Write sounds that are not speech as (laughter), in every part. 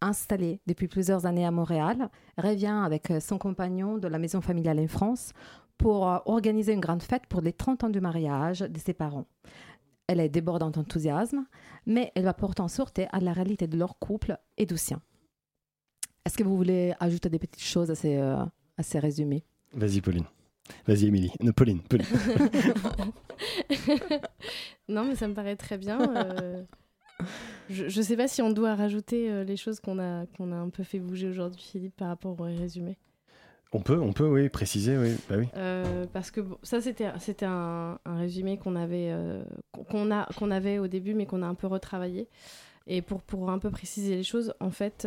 installée depuis plusieurs années à Montréal, revient avec son compagnon de la maison familiale en France pour organiser une grande fête pour les 30 ans du mariage de ses parents. Elle est débordante d'enthousiasme, mais elle va porter en sorte à la réalité de leur couple et du sien. Est-ce que vous voulez ajouter des petites choses à ces, à ces résumés? Vas-y, Pauline. Vas-y, Émilie. Non, Pauline. Pauline. (laughs) (laughs) non, mais ça me paraît très bien. Euh, je ne sais pas si on doit rajouter euh, les choses qu'on a, qu'on a un peu fait bouger aujourd'hui, Philippe, par rapport au résumé. On peut, on peut, oui, préciser, oui. Bah oui. Euh, parce que ça, c'était, c'était un, un, résumé qu'on avait, qu'on, a, qu'on avait au début, mais qu'on a un peu retravaillé. Et pour, pour un peu préciser les choses, en fait,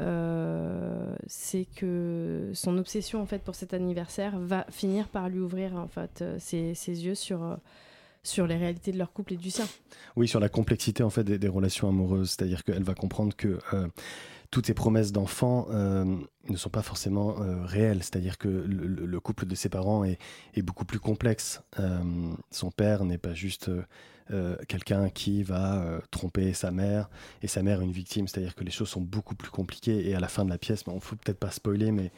euh, c'est que son obsession en fait pour cet anniversaire va finir par lui ouvrir en fait euh, ses, ses yeux sur euh, sur les réalités de leur couple et du sien. Oui, sur la complexité en fait des, relations amoureuses, c'est-à-dire qu'elle va comprendre que toutes ces promesses d'enfants ne sont pas forcément réelles, c'est-à-dire que le, couple de ses parents est, est beaucoup plus complexe. son père n'est pas juste euh, quelqu'un qui va euh, tromper sa mère et sa mère une victime. C'est-à-dire que les choses sont beaucoup plus compliquées et à la fin de la pièce, on ne faut peut-être pas spoiler, mais...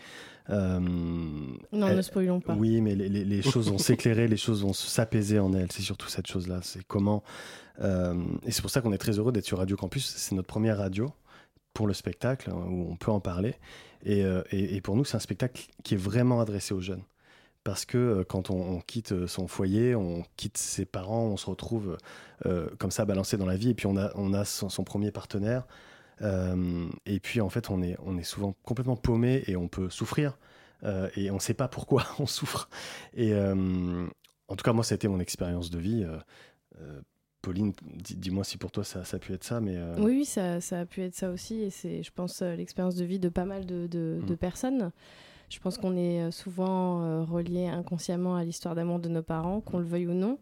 Euh, non, ne spoilons pas. Oui, mais les, choses vont (laughs) s'éclairer, les choses vont s'apaiser en elle. C'est surtout cette chose-là. C'est comment... et c'est pour ça qu'on est très heureux d'être sur Radio Campus. C'est notre première radio pour le spectacle, hein, où on peut en parler. et pour nous, c'est un spectacle qui est vraiment adressé aux jeunes parce que euh, quand on, quitte euh, son foyer, on quitte ses parents, on se retrouve euh, comme ça balancé dans la vie, et puis on a, on a son, premier partenaire, et puis en fait on est, on est souvent complètement paumé et on peut souffrir, et on ne sait pas pourquoi (laughs) on souffre. Et en tout cas moi ça a été mon expérience de vie. Pauline, dis-moi si pour toi ça, ça, a pu être ça, mais oui, oui, ça, ça, a pu être ça aussi, et c'est, je pense, l'expérience de vie de pas mal de, de, de mmh. personnes. Je pense qu'on est euh, souvent euh, relié inconsciemment à l'histoire d'amour de nos parents, qu'on le veuille ou non.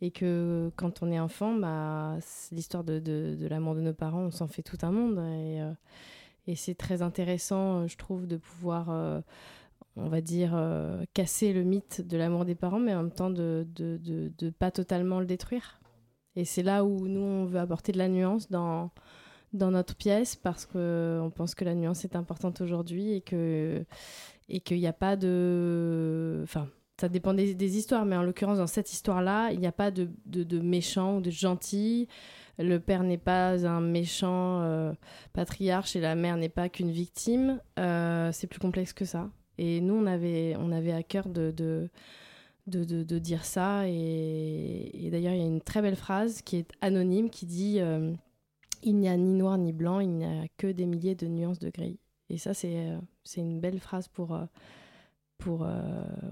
Et que quand on est enfant, bah, l'histoire de, de, l'amour de nos parents, on s'en fait tout un monde. Et, euh, c'est très intéressant, je trouve, de pouvoir, on va dire, casser le mythe de l'amour des parents, mais en même temps de ne pas totalement le détruire. Et c'est là où nous, on veut apporter de la nuance dans, dans notre pièce parce qu'on pense que la nuance est importante aujourd'hui et que et qu'il n'y a pas de. Enfin, ça dépend des, histoires, mais en l'occurrence, dans cette histoire-là, il n'y a pas de, de, méchant ou de gentil. Le père n'est pas un méchant euh, patriarche et la mère n'est pas qu'une victime. Euh, c'est plus complexe que ça. Et nous, on avait, on avait à cœur de, dire ça. Et, d'ailleurs, il y a une très belle phrase qui est anonyme qui dit euh, Il n'y a ni noir ni blanc, il n'y a que des milliers de nuances de gris. Et ça, c'est une belle phrase pour, pour, euh,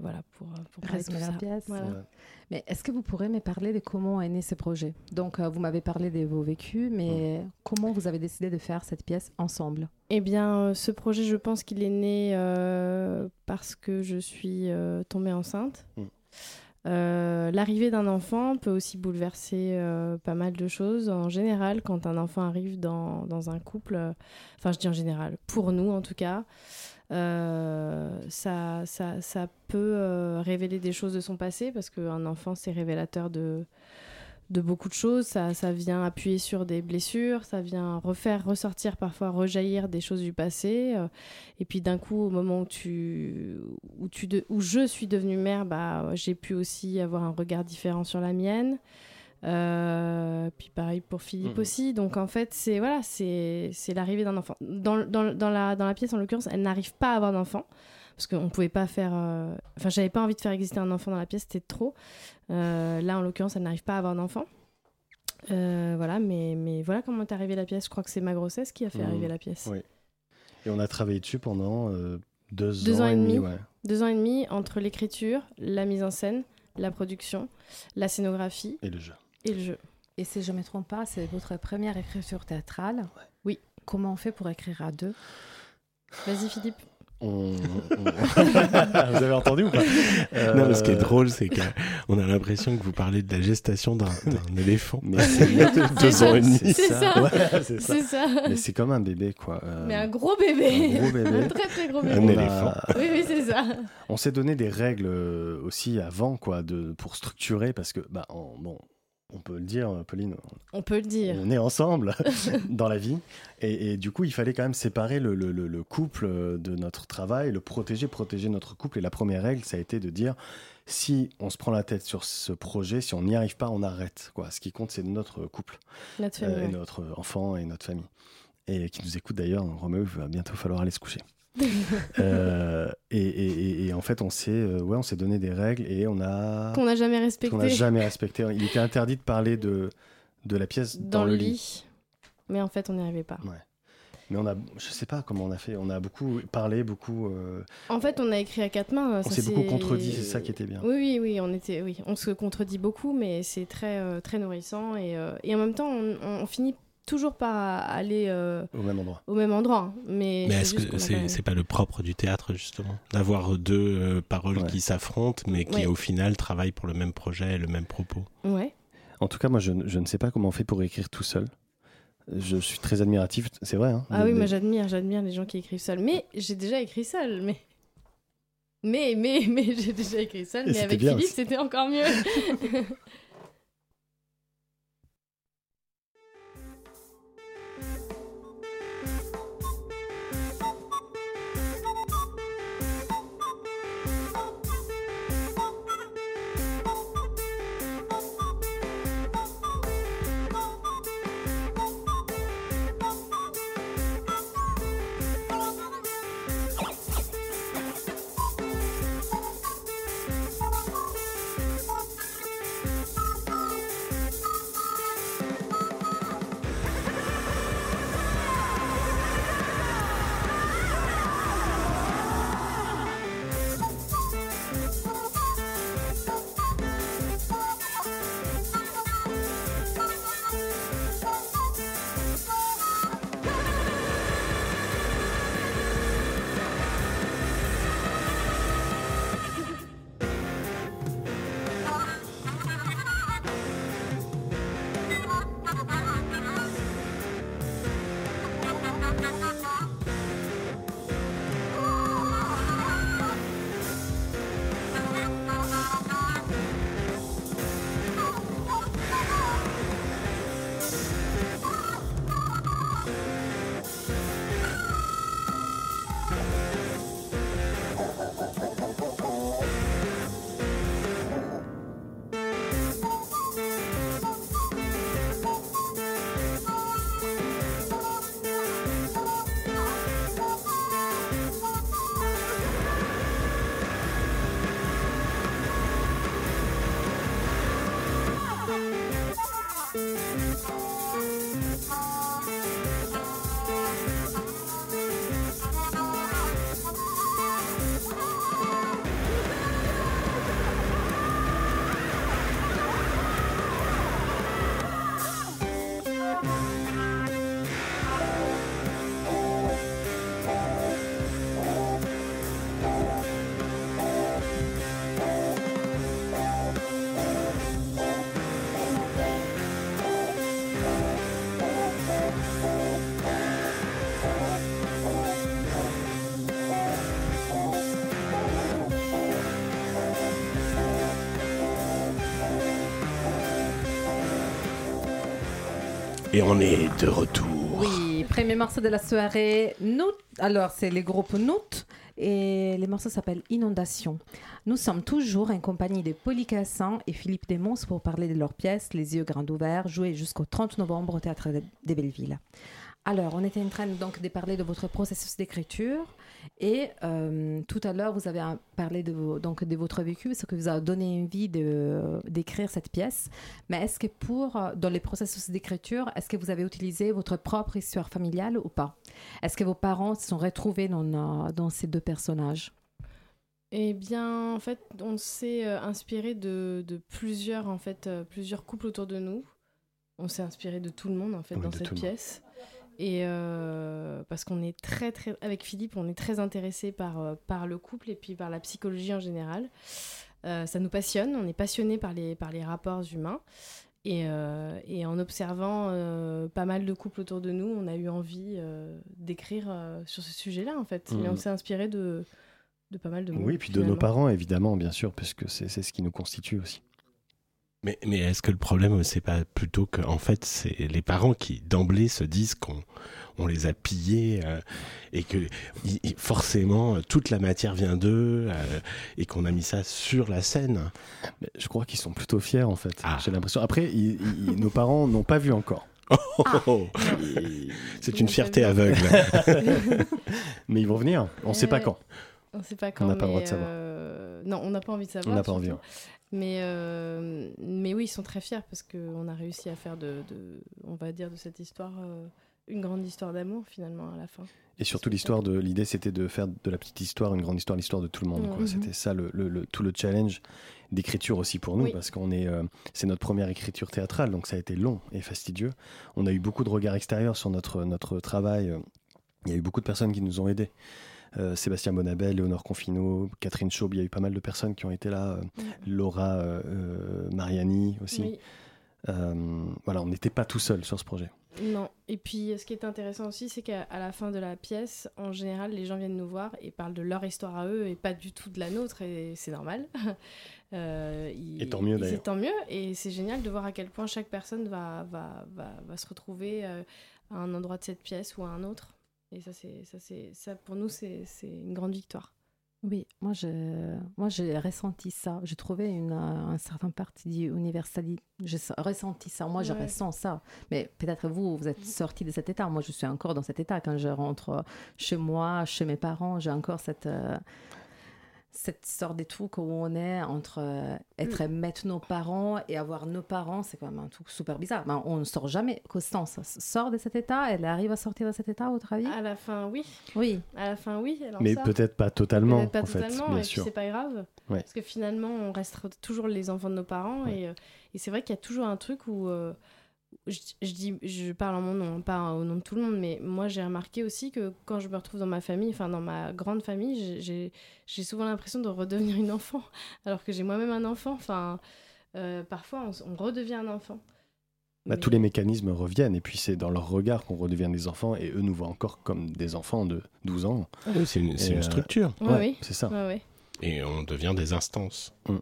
voilà, pour, pour résumer la pièce. Mais est-ce que vous pourrez me parler de comment est né ce projet? Donc, vous m'avez parlé de vos vécus, mais comment vous avez décidé de faire cette pièce ensemble? Eh bien, ce projet, je pense qu'il est né parce que je suis tombée enceinte. Mm. Euh, l'arrivée d'un enfant peut aussi bouleverser euh, pas mal de choses. En général, quand un enfant arrive dans, dans un couple, euh, enfin je dis en général, pour nous en tout cas, ça, ça, ça, peut révéler des choses de son passé parce qu'un enfant c'est révélateur de, de beaucoup de choses. Ça, ça, vient appuyer sur des blessures, ça vient refaire ressortir, parfois rejaillir des choses du passé. Euh, et puis d'un coup, au moment où, tu, où, tu où je suis devenue mère, bah, j'ai pu aussi avoir un regard différent sur la mienne. Euh, puis pareil pour Philippe mmh. aussi. Donc en fait, c'est voilà, c'est l'arrivée d'un enfant. Dans, dans, dans, la, dans la pièce, en l'occurrence, elle n'arrive pas à avoir d'enfant parce qu'on pouvait pas faire. Euh, enfin, j'avais pas envie de faire exister un enfant dans la pièce, c'était trop. Euh, là, en l'occurrence, elle n'arrive pas à avoir d'enfant. Euh, voilà, mais, mais voilà comment est arrivée la pièce. Je crois que c'est ma grossesse qui a fait mmh. arriver la pièce. Oui. Et on a travaillé dessus pendant deux, ans, et demi. Deux ans et demi entre l'écriture, la mise en scène, la production, la scénographie. Et le jeu. Et le jeu. Et si je ne me trompe pas, c'est votre première écriture théâtrale. Oui. Comment on fait pour écrire à deux? Vas-y Philippe. (laughs) vous avez entendu ou pas? Non, mais ce qui est euh, drôle, c'est qu'on a l'impression que vous parlez de la gestation d'un (laughs) éléphant. Mais c'est deux ans et demi. C'est ça. c'est ça. Mais c'est comme un bébé, quoi. Euh, mais un gros bébé. Un gros bébé. un très très gros bébé. Un éléphant. Oui, oui, c'est ça. On s'est donné des règles euh, aussi avant, quoi, de, pour structurer, parce que, bah, bon, on peut le dire, Pauline. On peut le dire. On est ensemble (laughs) dans la vie. Et, du coup, il fallait quand même séparer le, le, couple de notre travail, le protéger, protéger notre couple. Et la première règle, ça a été de dire si on se prend la tête sur ce projet, si on n'y arrive pas, on arrête. Quoi. Ce qui compte, c'est notre couple, notre euh, et notre enfant et notre famille. Et qui nous écoute d'ailleurs, Roméo, il va bientôt falloir aller se coucher. (laughs) Euh, et, en fait, on s'est euh, ouais, on s'est donné des règles et on a qu'on n'a jamais respecté. Qu'on n'a jamais respecté. Il était interdit de parler de de la pièce dans, le lit. Mais en fait, on n'y arrivait pas. Ouais. Mais on a, je sais pas comment on a fait. On a beaucoup parlé, beaucoup. Euh, en fait, on a écrit à quatre mains. On s'est beaucoup contredit, c'est ça qui était bien. Oui, oui, oui, on était, oui, on se contredit beaucoup, mais c'est très, très nourrissant et, et en même temps, on, on finit toujours par aller euh, au même endroit. Au même endroit. Mais, mais est-ce que c'est pas le propre du théâtre justement d'avoir deux euh, paroles qui s'affrontent mais qui au final travaillent pour le même projet et le même propos? Ouais. En tout cas, moi, je, je, ne sais pas comment on fait pour écrire tout seul. Je suis très admiratif, c'est vrai. Hein, ah oui, moi j'admire, j'admire les gens qui écrivent seul. Mais j'ai déjà écrit seul, mais. Mais, mais, (laughs) mais j'ai déjà écrit seul, mais avec Philippe, c'était encore mieux. (laughs) Et on est de retour. Oui, premier morceau de la soirée. Nous, alors c'est les groupes Nout et les morceaux s'appellent Inondation. Nous sommes toujours en compagnie de Polycassan et Philippe Desmons pour parler de leur pièce Les yeux grands ouverts, jouée jusqu'au 30 novembre au Théâtre des Belleville. Alors, on était en train donc de parler de votre processus d'écriture et euh, tout à l'heure, vous avez parlé de, donc, de votre vécu, ce que vous a donné envie d'écrire cette pièce. Mais est-ce que pour, dans les processus d'écriture, est-ce que vous avez utilisé votre propre histoire familiale ou pas? Est-ce que vos parents se sont retrouvés dans, dans ces deux personnages? Eh bien, en fait, on s'est euh, inspiré de, de, plusieurs, en fait, euh, plusieurs couples autour de nous. On s'est inspiré de tout le monde, en fait, dans cette pièce. Et euh, parce qu'on est très, très, avec Philippe, on est très intéressé par, euh, par le couple et puis par la psychologie en général. Euh, ça nous passionne, on est passionné par les, par les rapports humains. Et, et en observant pas mal de couples autour de nous, on a eu envie d'écrire sur ce sujet-là, en fait. Mais on mmh. s'est inspiré de, de pas mal de Oui, puis de nos parents, évidemment, bien sûr, parce que c'est ce qui nous constitue aussi. Mais, mais est-ce que le problème, c'est pas plutôt que, en fait, c'est les parents qui d'emblée se disent qu'on on les a pillés euh, et que forcément toute la matière vient d'eux euh, et qu'on a mis ça sur la scène Je crois qu'ils sont plutôt fiers en fait. Ah. J'ai l'impression. Après, nos parents n'ont pas vu encore. Oh, c'est une fierté aveugle. (laughs) mais ils vont venir. On ne sait pas quand. On ne sait pas quand. On n'a pas le droit de savoir. Euh, non, on n'a pas envie de savoir. On n'a pas envie. Mais, euh, mais oui, ils sont très fiers parce qu'on a réussi à faire de, de, on va dire, de cette histoire euh, une grande histoire d'amour finalement à la fin. Et surtout l'histoire de l'idée, c'était de faire de la petite histoire une grande histoire, l'histoire de tout le monde. Mhm. C'était ça le, le, tout le challenge d'écriture aussi pour nous parce qu'on est, c'est notre première écriture théâtrale, donc ça a été long et fastidieux. On a eu beaucoup de regards extérieurs sur notre notre travail. Il y a eu beaucoup de personnes qui nous ont aidés. Euh, Sébastien Bonabel, Léonore Confino, Catherine Chaube, il y a eu pas mal de personnes qui ont été là, euh, Laura euh, Mariani aussi. voilà, on n'était pas tout seul sur ce projet. Non, et puis ce qui est intéressant aussi, c'est qu'à la fin de la pièce, en général, les gens viennent nous voir et parlent de leur histoire à eux et pas du tout de la nôtre, et c'est normal. (laughs) et tant mieux d'ailleurs. C'est tant mieux, et c'est génial de voir à quel point chaque personne va, va, va, va se retrouver à un endroit de cette pièce ou à un autre. Et ça, c'est, ça, c'est, ça pour nous, c'est, c'est une grande victoire. Oui, moi, je, moi j'ai ressenti ça. J'ai trouvé une, un certain parti universalité. J'ai ressenti ça. Moi, je ressens ça. Mais peut-être vous, vous êtes mm. sorti de cet état. Moi, je suis encore dans cet état. Quand je rentre chez moi, chez mes parents, j'ai encore cette. Euh, cette sorte des trucs où on est entre euh, être mm. maître nos parents et avoir nos parents, c'est quand même un truc super bizarre. Ben, on ne sort jamais. Constance sort de cet état, elle arrive à sortir de cet état, au travail À la fin, oui. Oui. À la fin, oui. Mais peut-être pas totalement. pas totalement, fait, bien sûr. c'est pas grave. Parce que finalement, on reste toujours les enfants de nos parents. Et, euh, et c'est vrai qu'il y a toujours un truc où. Euh, je, dis, je parle en mon nom, pas au nom de tout le monde, mais moi j'ai remarqué aussi que quand je me retrouve dans ma famille, enfin dans ma grande famille, j'ai souvent l'impression de redevenir une enfant, (laughs) alors que j'ai moi-même un enfant. Enfin, euh, parfois on, redevient un enfant. Bah, tous les mécanismes reviennent, et puis c'est dans leur regard qu'on redevient des enfants, et eux nous voient encore comme des enfants de 12 ans. oui, c'est une, une, euh, structure. oui, c'est ça. Et on devient des instances. Mm.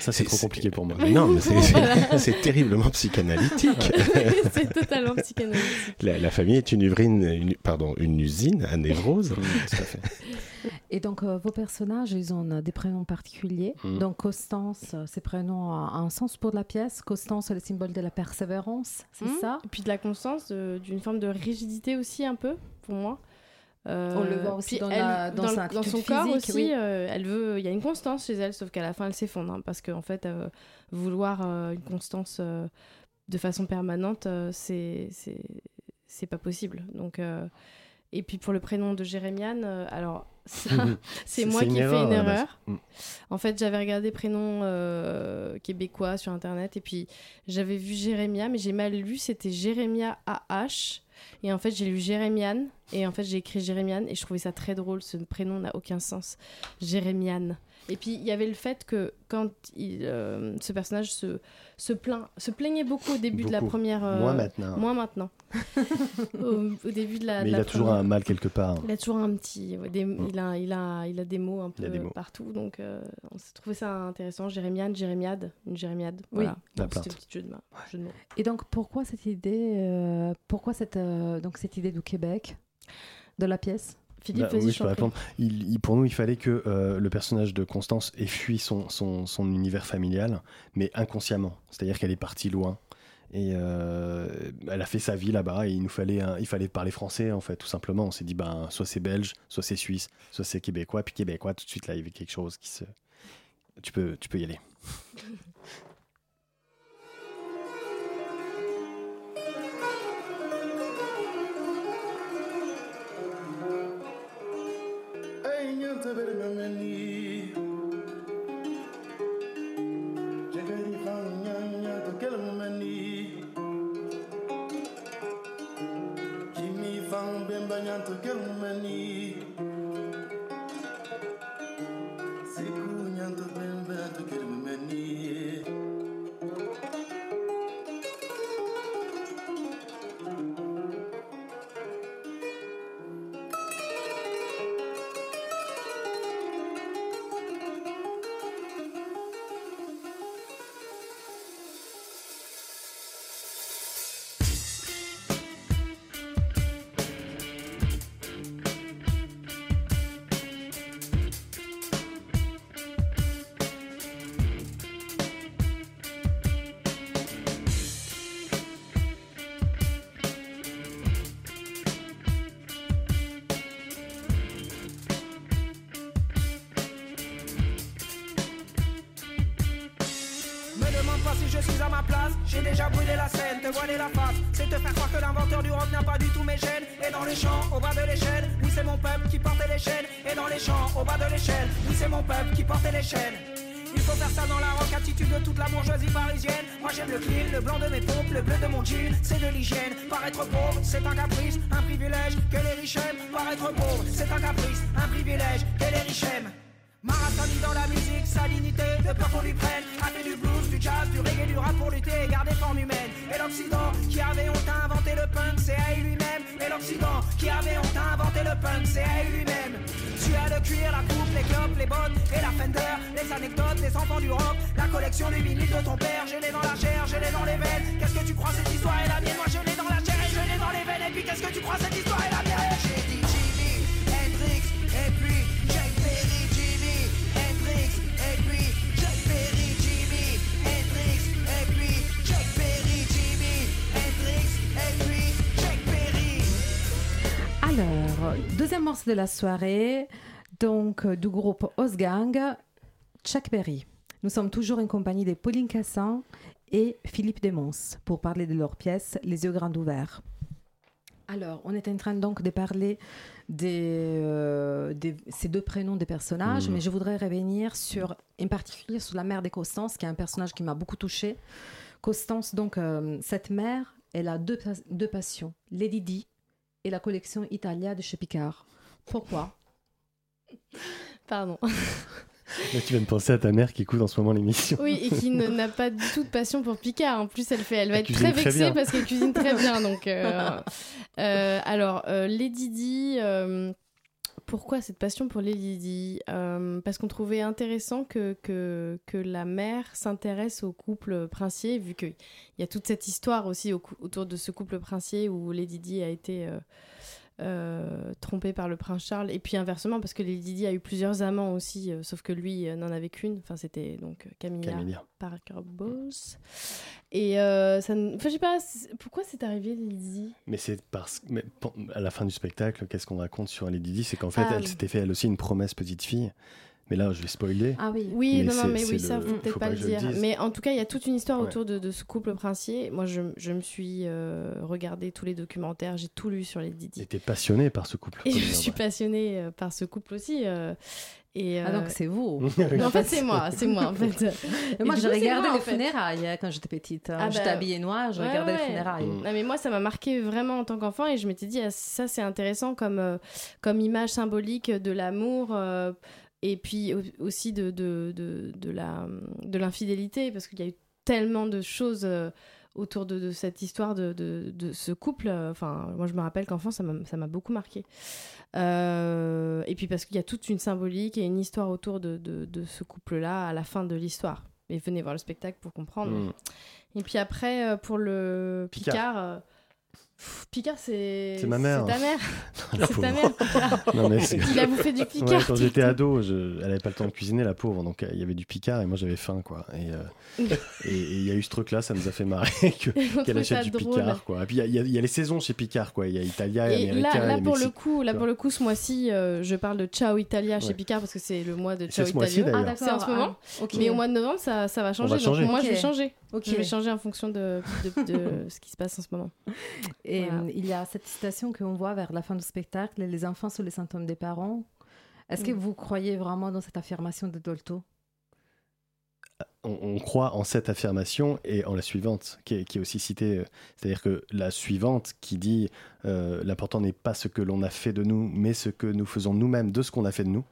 Ça, c'est trop compliqué pour moi. non, mais c'est terriblement psychanalytique. (laughs) c'est totalement psychanalytique. La, famille est une, une, pardon, une usine à névrose. Mm, tout à fait. Et donc, euh, vos personnages, ils ont des prénoms particuliers. Mm. Donc, Constance, ces prénoms ont un sens pour la pièce. Constance, c'est le symbole de la persévérance, c'est ça? Et puis de la constance, d'une forme de rigidité aussi, un peu, pour moi. Euh, on le voit aussi dans, dans, son corps aussi. Euh, elle veut, il y a une constance chez elle, sauf qu'à la fin elle s'effondre hein, parce qu'en fait, euh, vouloir une constance de façon permanente, c'est c'est pas possible. Donc et puis pour le prénom de Jérémiane, alors (laughs) (laughs) c'est moi qui ai fait une erreur. Mm. En fait, j'avais regardé prénom québécois sur internet et puis j'avais vu Jérémia, mais j'ai mal lu, c'était Jérémia AH. Et en fait, j'ai lu Jérémiane. Et en fait, j'ai écrit Jérémiane. Et je trouvais ça très drôle. Ce prénom n'a aucun sens. Jérémiane. Et puis, il y avait le fait que quand il, euh, ce personnage se, se, plaint, se plaignait beaucoup au début de la première. Euh, moins maintenant. Moins maintenant. (laughs) au, début de la. Mais il a toujours un mal quelque part. Il a toujours un petit. Des, mm. il, a, il, a, il a des mots un peu partout. Donc, euh, on s'est trouvé ça intéressant. Jérémiane, Jérémiade. Une Jérémiade. Oui, c'était un petit jeu de, jeu de mots. Et donc, pourquoi cette idée, pourquoi cette, donc cette idée du Québec, de la pièce? Philippe, bah, oui, je peux répondre. Il, pour nous, il fallait que euh, le personnage de Constance ait fui son, son, son univers familial, mais inconsciemment. C'est-à-dire qu'elle est partie loin. Et euh, elle a fait sa vie là-bas et il nous fallait, il fallait parler français en fait, tout simplement. On s'est dit, ben, soit c'est belge, soit c'est suisse, soit c'est québécois. Puis québécois, tout de suite là, il y avait quelque chose qui se. Tu peux, tu peux y aller. (laughs) tabere mamani Jagari to kel mamani Jimmy fang to de toute la bourgeoisie parisienne. Moi j'aime le clean, le blanc de mes pompes, le bleu de mon jean, c'est de l'hygiène. Paraître pauvre, c'est un caprice, un privilège que les riches aiment. Paraître pauvre, c'est un caprice, un privilège que les riches aiment. Marathonique dans la musique, salinité, de peur qu'on lui prenne. A fait du blues, du jazz, du reggae, du rap pour lutter et garder forme humaine. Et l'Occident, qui avait honte à inventer le punk, c'est à lui-même. Et l'Occident, qui avait honte à inventer le punk, c'est à lui-même. Tu as le cuir, la coupe, les clopes, les bottes et la fender. Les anecdotes, les enfants du rock, la collection du vinyle de ton père. Je l'ai dans la chair, je l'ai dans les veines. Qu'est-ce que tu crois, cette histoire est la mienne? Moi je l'ai dans la chair et je l'ai dans les veines. Et puis qu'est-ce que tu crois, cette histoire est la mienne? Deuxième morceau de la soirée, donc euh, du groupe Osgang, Chuck Berry. Nous sommes toujours en compagnie de Pauline Cassan et Philippe Desmons pour parler de leur pièce Les yeux grands ouverts. Alors, on est en train donc de parler des, euh, des- ces deux prénoms des personnages, Mhm. mais je voudrais revenir sur, en particulier sur la mère de Constance, qui est un personnage qui m'a beaucoup touchée. Constance, donc, euh, cette mère, elle a deux, pas- deux passions, Lady Di et la collection Italia de chez Picard. Pourquoi? (laughs) Pardon. Là, tu viens de penser à ta mère qui écoute en ce moment l'émission. Oui, et qui n'a pas du tout de passion pour Picard. En plus, elle, fait, elle va Elle être très vexée parce qu'elle cuisine très bien. Donc, euh, (laughs) euh, alors, euh, Lady Di, euh, pourquoi cette passion pour Lady Di Euh, Parce qu'on trouvait intéressant que, la mère s'intéresse au couple princier, vu qu'il y a toute cette histoire aussi autour de ce couple princier où Lady Di a été. euh, euh, trompée par le prince Charles et puis inversement parce que Lady Di a eu plusieurs amants aussi euh, sauf que lui euh, n'en avait qu'une enfin c'était donc Camilla Camélia. Parker Bowles. Et ça, enfin, je sais pas, pourquoi c'est arrivé Lady Mais c'est parce que à la fin du spectacle, qu'est-ce qu'on raconte sur Lady Di? C'est qu'en fait, Ah, elle oui. s'était fait elle aussi une promesse petite fille. Mais là, je vais spoiler. Ah oui. Oui, Mais non, mais oui, ça, le- faut peut-être pas pas le dire. Mais en tout cas, il y a toute une histoire Ouais. autour de, de ce couple princier. Moi, je, je me suis euh, regardé tous les documentaires, j'ai tout lu sur Lady Di. J'étais passionné par ce couple. Et je dire, suis ouais. passionnée euh, par ce couple aussi. euh, et, Ah euh, donc c'est vous. (laughs) en fait, c'est moi, c'est moi, en fait. (laughs) Moi, Et je regardais en les fait. funérailles hein, quand j'étais petite. hein. Ah j'étais bah, habillée noire, je ouais, regardais ouais. les funérailles. Mm. Non, mais moi, ça m'a marqué vraiment en tant qu'enfant et je m'étais dit, ah, ça, c'est intéressant comme, euh, comme image symbolique de l'amour euh, et puis au- aussi de, de, de, de la, de l'infidélité parce qu'il y a eu tellement de choses euh, autour de, de cette histoire de, de, ce couple. Enfin, moi, je me rappelle qu'enfant, ça m'a ça m'a beaucoup marqué. Euh, et puis parce qu'il y a toute une symbolique et une histoire autour de, ce couple-là à la fin de l'histoire. Et venez voir le spectacle pour comprendre. Mm. Et puis après, euh, pour le Picard. Picard, c'est. C'est ma mère. C'est ta mère. (laughs) C'est ta mère, Picard. (laughs) Non, mais c'est- Il a bouffé du Picard. Ouais, quand j'étais ado, je... elle avait pas le temps de cuisiner, la pauvre. Donc euh, il y avait du Picard et moi j'avais faim, quoi. Et euh, (laughs) il y a eu ce truc-là, ça nous a fait marrer qu'elle achète du drôle. Picard, quoi. Et puis il y a- y, y les saisons chez Picard, quoi. Il y a Italia, Et Américain, là, là et pour le coup, là pour le coup, ce mois-ci, euh, je parle de Ciao Italia chez Ouais. Picard parce que c'est le mois de C'est Ciao ce mois-ci, Italia. d'ailleurs. C'est en ce moment. Ah. Mais au mois de novembre, ça, ça va changer. va changer. Donc moi, je vais changer. Ok. Je vais changer en fonction de, de, de (laughs) ce qui se passe en ce moment. Et Voilà. euh, il y a cette citation qu'on voit vers la fin du spectacle les enfants sont les symptômes des parents. Est-ce que Mm. vous croyez vraiment dans cette affirmation de Dolto? On, on croit en cette affirmation et en la suivante, qui est, qui est aussi citée. euh, C'est-à-dire que la suivante qui dit euh, l'important n'est pas ce que l'on a fait de nous, mais ce que nous faisons nous-mêmes de ce qu'on a fait de nous,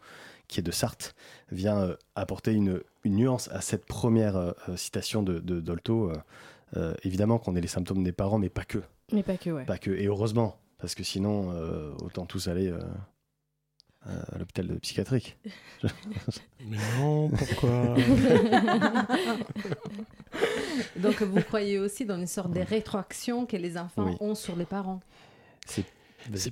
qui est de Sartre, vient euh, apporter une, une nuance à cette première euh, euh, citation de, de Dolto. euh, euh, évidemment qu'on est les symptômes des parents, mais pas que. Mais pas que, ouais. Pas que. Et heureusement, parce que sinon, euh, autant tous aller euh, à l'hôpital psychiatrique. (laughs) Mais non, pourquoi (laughs) Donc vous croyez aussi dans une sorte de rétroaction que les enfants Oui. ont sur les parents? C'est-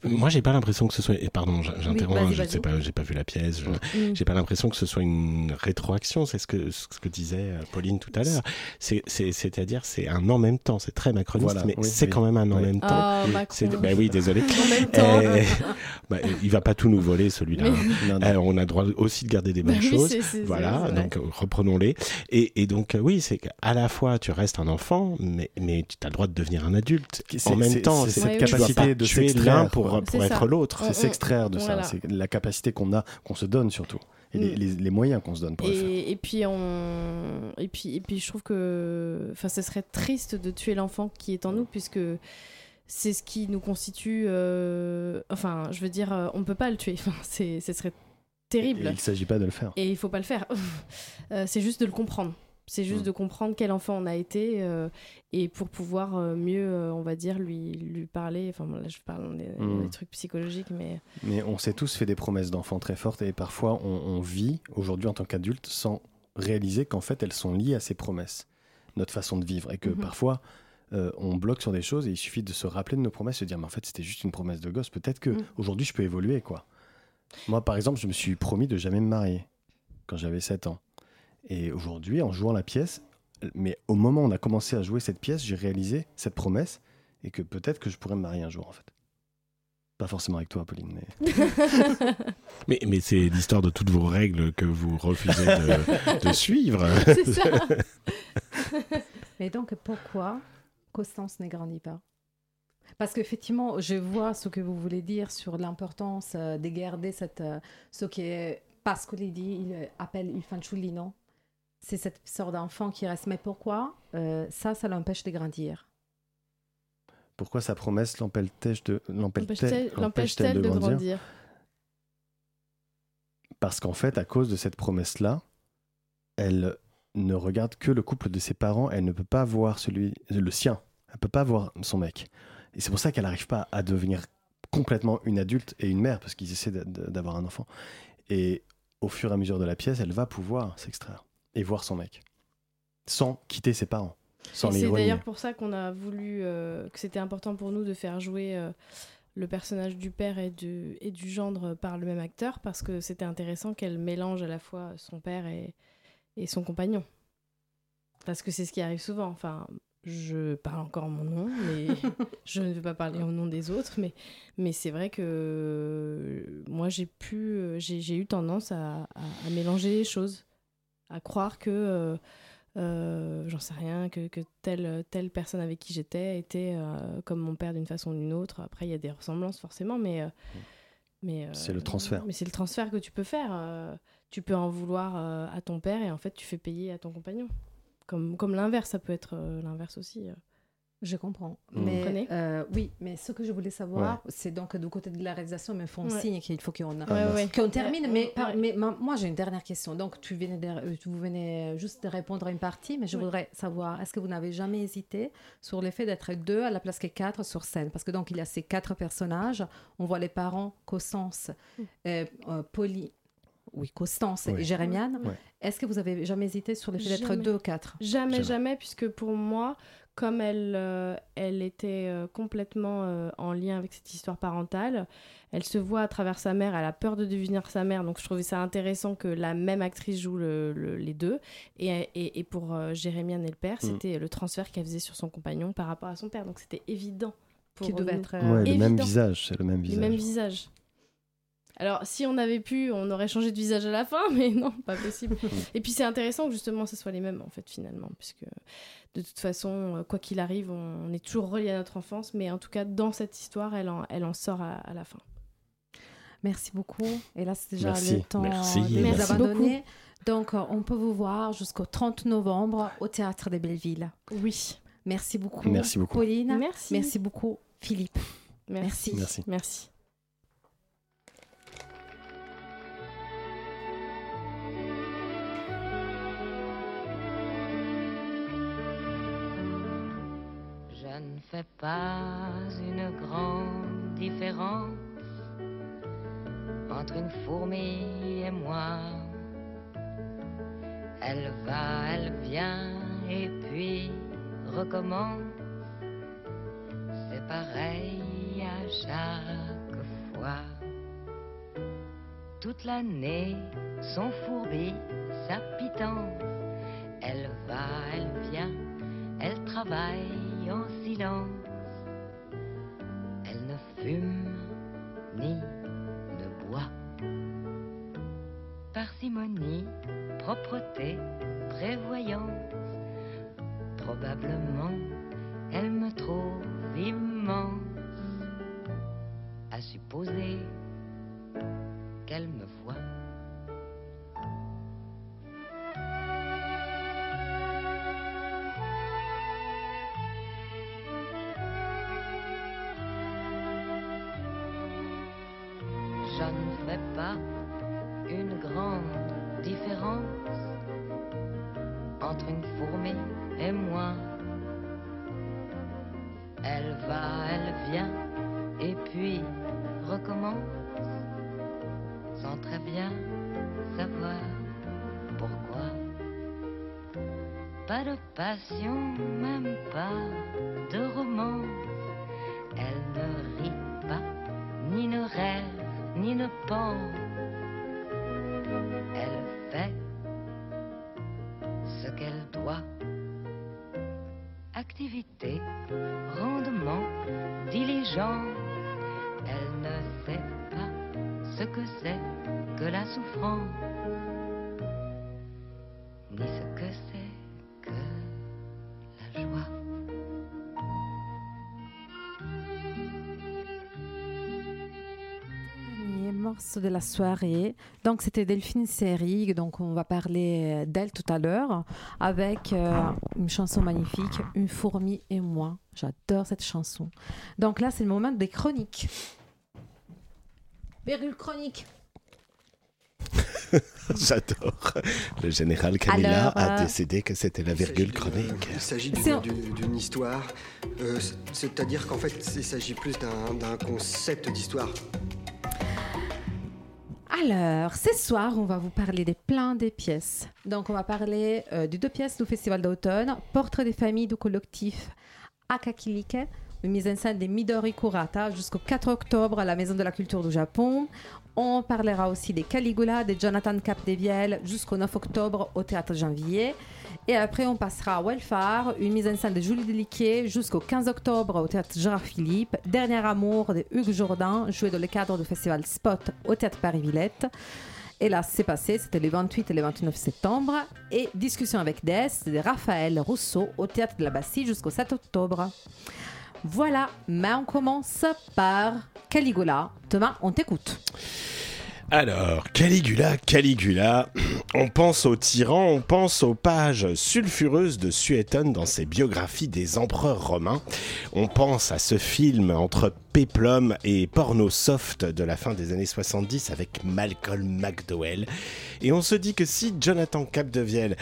Moi, j'ai pas l'impression que ce soit. Et pardon, j'interromps. Oui, je sais pas, j'ai pas vu la pièce. je- Mm. J'ai pas l'impression que ce soit une rétroaction. C'est ce que ce que disait euh, Pauline tout à l'heure. C'est c'est- c'est-à-dire c'est un en même temps. C'est très macroniste, Voilà, mais oui, c'est oui. quand même un en Oui. même temps. Oh, Macron. bah oui, désolé. (laughs) En même temps. Euh, (laughs) Bah, il va pas tout nous voler celui-là. Non. Euh, on a droit aussi de garder des bonnes (laughs) Bah choses. Voilà, donc reprenons-les. Et, et donc euh, oui, c'est qu'à la fois tu restes un enfant, mais, mais tu as le droit de devenir un adulte. C'est- En même temps, c'est cette capacité de s'extraire, l'un pour, quoi. pour C'est être l'autre. C'est s'extraire de voilà. ça. C'est la capacité qu'on a, qu'on se donne surtout. Et les, Mm. les- les moyens qu'on se donne pour le faire. Et, et puis on et puis et puis je trouve que enfin ce serait triste de tuer l'enfant qui est en nous puisque c'est ce qui nous constitue euh, enfin je veux dire euh, on ne peut pas le tuer (laughs) enfin c'est ce serait Et terrible il ne s'agit pas de le faire. et il faut pas le faire (laughs) Euh, c'est juste de le comprendre c'est juste Mm. de comprendre quel enfant on a été euh, et pour pouvoir euh, mieux euh, on va dire lui lui parler enfin bon, là je parle des, Mm. des trucs psychologiques mais Mais on s'est tous fait des promesses d'enfants très fortes et parfois on, on vit aujourd'hui en tant qu'adulte sans réaliser qu'en fait elles sont liées à ces promesses, notre façon de vivre. Et que Mhm. parfois euh, on bloque sur des choses et il suffit de se rappeler de nos promesses, se dire mais en fait c'était juste une promesse de gosse. Peut-être que Mhm. aujourd'hui je peux évoluer quoi. Moi par exemple je me suis promis de jamais me marier quand j'avais 7 ans. Et aujourd'hui en jouant la pièce, mais au moment où on a commencé à jouer cette pièce, j'ai réalisé cette promesse et que peut-être que je pourrais me marier un jour en fait. Pas forcément avec toi, Pauline, mais (laughs) Mais, mais c'est l'histoire de toutes vos règles que vous refusez de, de suivre. (laughs) c'est ça (laughs) Mais donc, pourquoi Constance ne grandit pas? Parce qu'effectivement, je vois ce que vous voulez dire sur l'importance euh, de garder cette, euh, ce qui est Pascoli dit, il euh, appelle il fanciullino. C'est cette sorte d'enfant qui reste. Mais pourquoi Euh, Ça, ça l'empêche de grandir? pourquoi sa promesse l'empêche-t-elle de, l'empêche-t-elle- L'empêche-t-elle l'empêche-t-elle de grandir? Parce qu'en fait, à cause de cette promesse-là, elle ne regarde que le couple de ses parents, elle ne peut pas voir celui, le sien, elle peut pas voir son mec. Et c'est pour ça qu'elle n'arrive pas à devenir complètement une adulte et une mère, parce qu'ils essaient d'a- d'avoir un enfant. Et au fur et à mesure de la pièce, elle va pouvoir s'extraire et voir son mec, sans quitter ses parents, sans Et les c'est d'ailleurs pour ça qu'on a voulu, euh, que c'était important pour nous de faire jouer euh, le personnage du père et du, et du gendre par le même acteur, parce que c'était intéressant qu'elle mélange à la fois son père et, et son compagnon. Parce que c'est ce qui arrive souvent. Enfin, je parle encore en mon nom, mais (laughs) je ne vais pas parler au nom des autres. Mais, mais c'est vrai que euh, moi, j'ai pu, j'ai j'ai eu tendance à, à- à mélanger les choses, à croire que euh, euh, j'en sais rien, que, que telle, telle personne avec qui j'étais était euh, comme mon père d'une façon ou d'une autre. Après, il y a des ressemblances forcément, mais. euh, mais C'est le transfert. Mais c'est le transfert que tu peux faire. tu peux en vouloir à ton père et en fait, tu fais payer à ton compagnon. Comme, comme l'inverse, ça peut être l'inverse aussi. Je comprends. Vous Mais, euh, oui, mais ce que je voulais savoir, c'est donc du côté de la réalisation, ils me font Ouais. signe qu'il faut qu'on ouais. qu'on termine. Ouais, mais, par- mais ma- moi, j'ai une dernière question. Donc, tu venais de, euh, tu- vous venez juste de répondre à une partie, mais je Ouais. voudrais savoir, est-ce que vous n'avez jamais hésité sur le fait d'être deux à la place que quatre sur scène? Parce que donc, il y a ces quatre personnages. On voit les parents, Constance, Mm. euh, euh, Polly, oui, Constance et Jérémiane. Ouais. Est-ce que vous avez jamais hésité sur le fait d'être deux ou quatre? Jamais, Jamais. jamais, puisque pour moi, comme elle, euh, elle était euh, complètement euh, en lien avec cette histoire parentale, elle se voit à travers sa mère, elle a peur de devenir sa mère, donc je trouvais ça intéressant que la même actrice joue le- le- les deux. Et, et, et pour euh, Jérémiane et le père, c'était le transfert qu'elle faisait sur son compagnon par rapport à son père, donc c'était évident. Pour Qui devait nous. être. euh, Ouais, le même visage, c'est le même visage. mêmes visages. Alors, si on avait pu, on aurait changé de visage à la fin, (laughs) mais non, pas possible. (laughs) Et puis, c'est intéressant que justement, ce soit les mêmes, en fait, finalement, puisque de toute façon, euh, quoi qu'il arrive, on, on est toujours relié à notre enfance, mais en tout cas, dans cette histoire, elle en, elle en sort à, à la fin. Merci beaucoup. Et là, c'est déjà Merci. le temps Merci. de nous Merci abandonner. Donc, euh, on peut vous voir jusqu'au 30 novembre au Théâtre des Belleville. Oui. Merci beaucoup, Merci beaucoup. Pauline. Merci. Merci beaucoup, Philippe. Merci. Merci. Merci. Fais pas une grande différence entre une fourmi et moi. Elle va, elle vient et puis recommence. C'est pareil à chaque fois. Toute l'année, son fourbi, sa pitance. Elle va, elle vient, elle travaille en silence. Elle ne fume ni ne boit. Parcimonie, propreté, prévoyance. Probablement, elle me trouve immense. À supposer qu'elle me voit. Très bien savoir pourquoi. Pas de passion, même pas de romance. Elle ne rit pas, ni ne rêve, ni ne pense. Elle fait ce qu'elle doit. Activité, rendement, diligence. Elle ne sait pas ce que c'est que la souffrance, ni ce que c'est que la joie. Morceau de la soirée. Donc, c'était Delphine Série. Donc, on va parler d'elle tout à l'heure avec euh, une chanson magnifique, Une fourmi et moi. J'adore cette chanson. Donc, là, c'est le moment des chroniques. Virgule chronique. (laughs) J'adore. Le général Camilla Alors, a euh, décidé que c'était la virgule chronique. Il s'agit d'une histoire, euh, c'est-à-dire qu'en fait, il s'agit plus d'un concept d'histoire. Alors, ce soir, on va vous parler des plans des pièces. Donc, on va parler euh, de deux pièces du Festival d'automne, Portrait des familles du collectif Akakilike, une mise en scène de Midori Kurata jusqu'au 4 octobre à la Maison de la Culture du Japon. On parlera aussi des Caligula de Jonathan Capdevielle jusqu'au 9 octobre au Théâtre Janvier. Et après, on passera à Welfare, une mise en scène de Julie Deliquier jusqu'au 15 octobre au Théâtre Gérard Philippe. Dernier amour de Hugues Jourdain, joué dans le cadre du festival Spot au Théâtre Paris-Villette. Et là, c'est passé, c'était les 28 et les 29 septembre. Et discussion avec Des de Raphaël Rousseau au Théâtre de la Bastille jusqu'au 7 octobre. Voilà, mais on commence par Caligula. Thomas, on t'écoute. Alors, Caligula, Caligula, on pense au tyran, on pense aux pages sulfureuses de Suétone dans ses biographies des empereurs romains, on pense à ce film entre péplum et porno soft de la fin des années 70 avec Malcolm McDowell, et on se dit que si Jonathan Capdevielle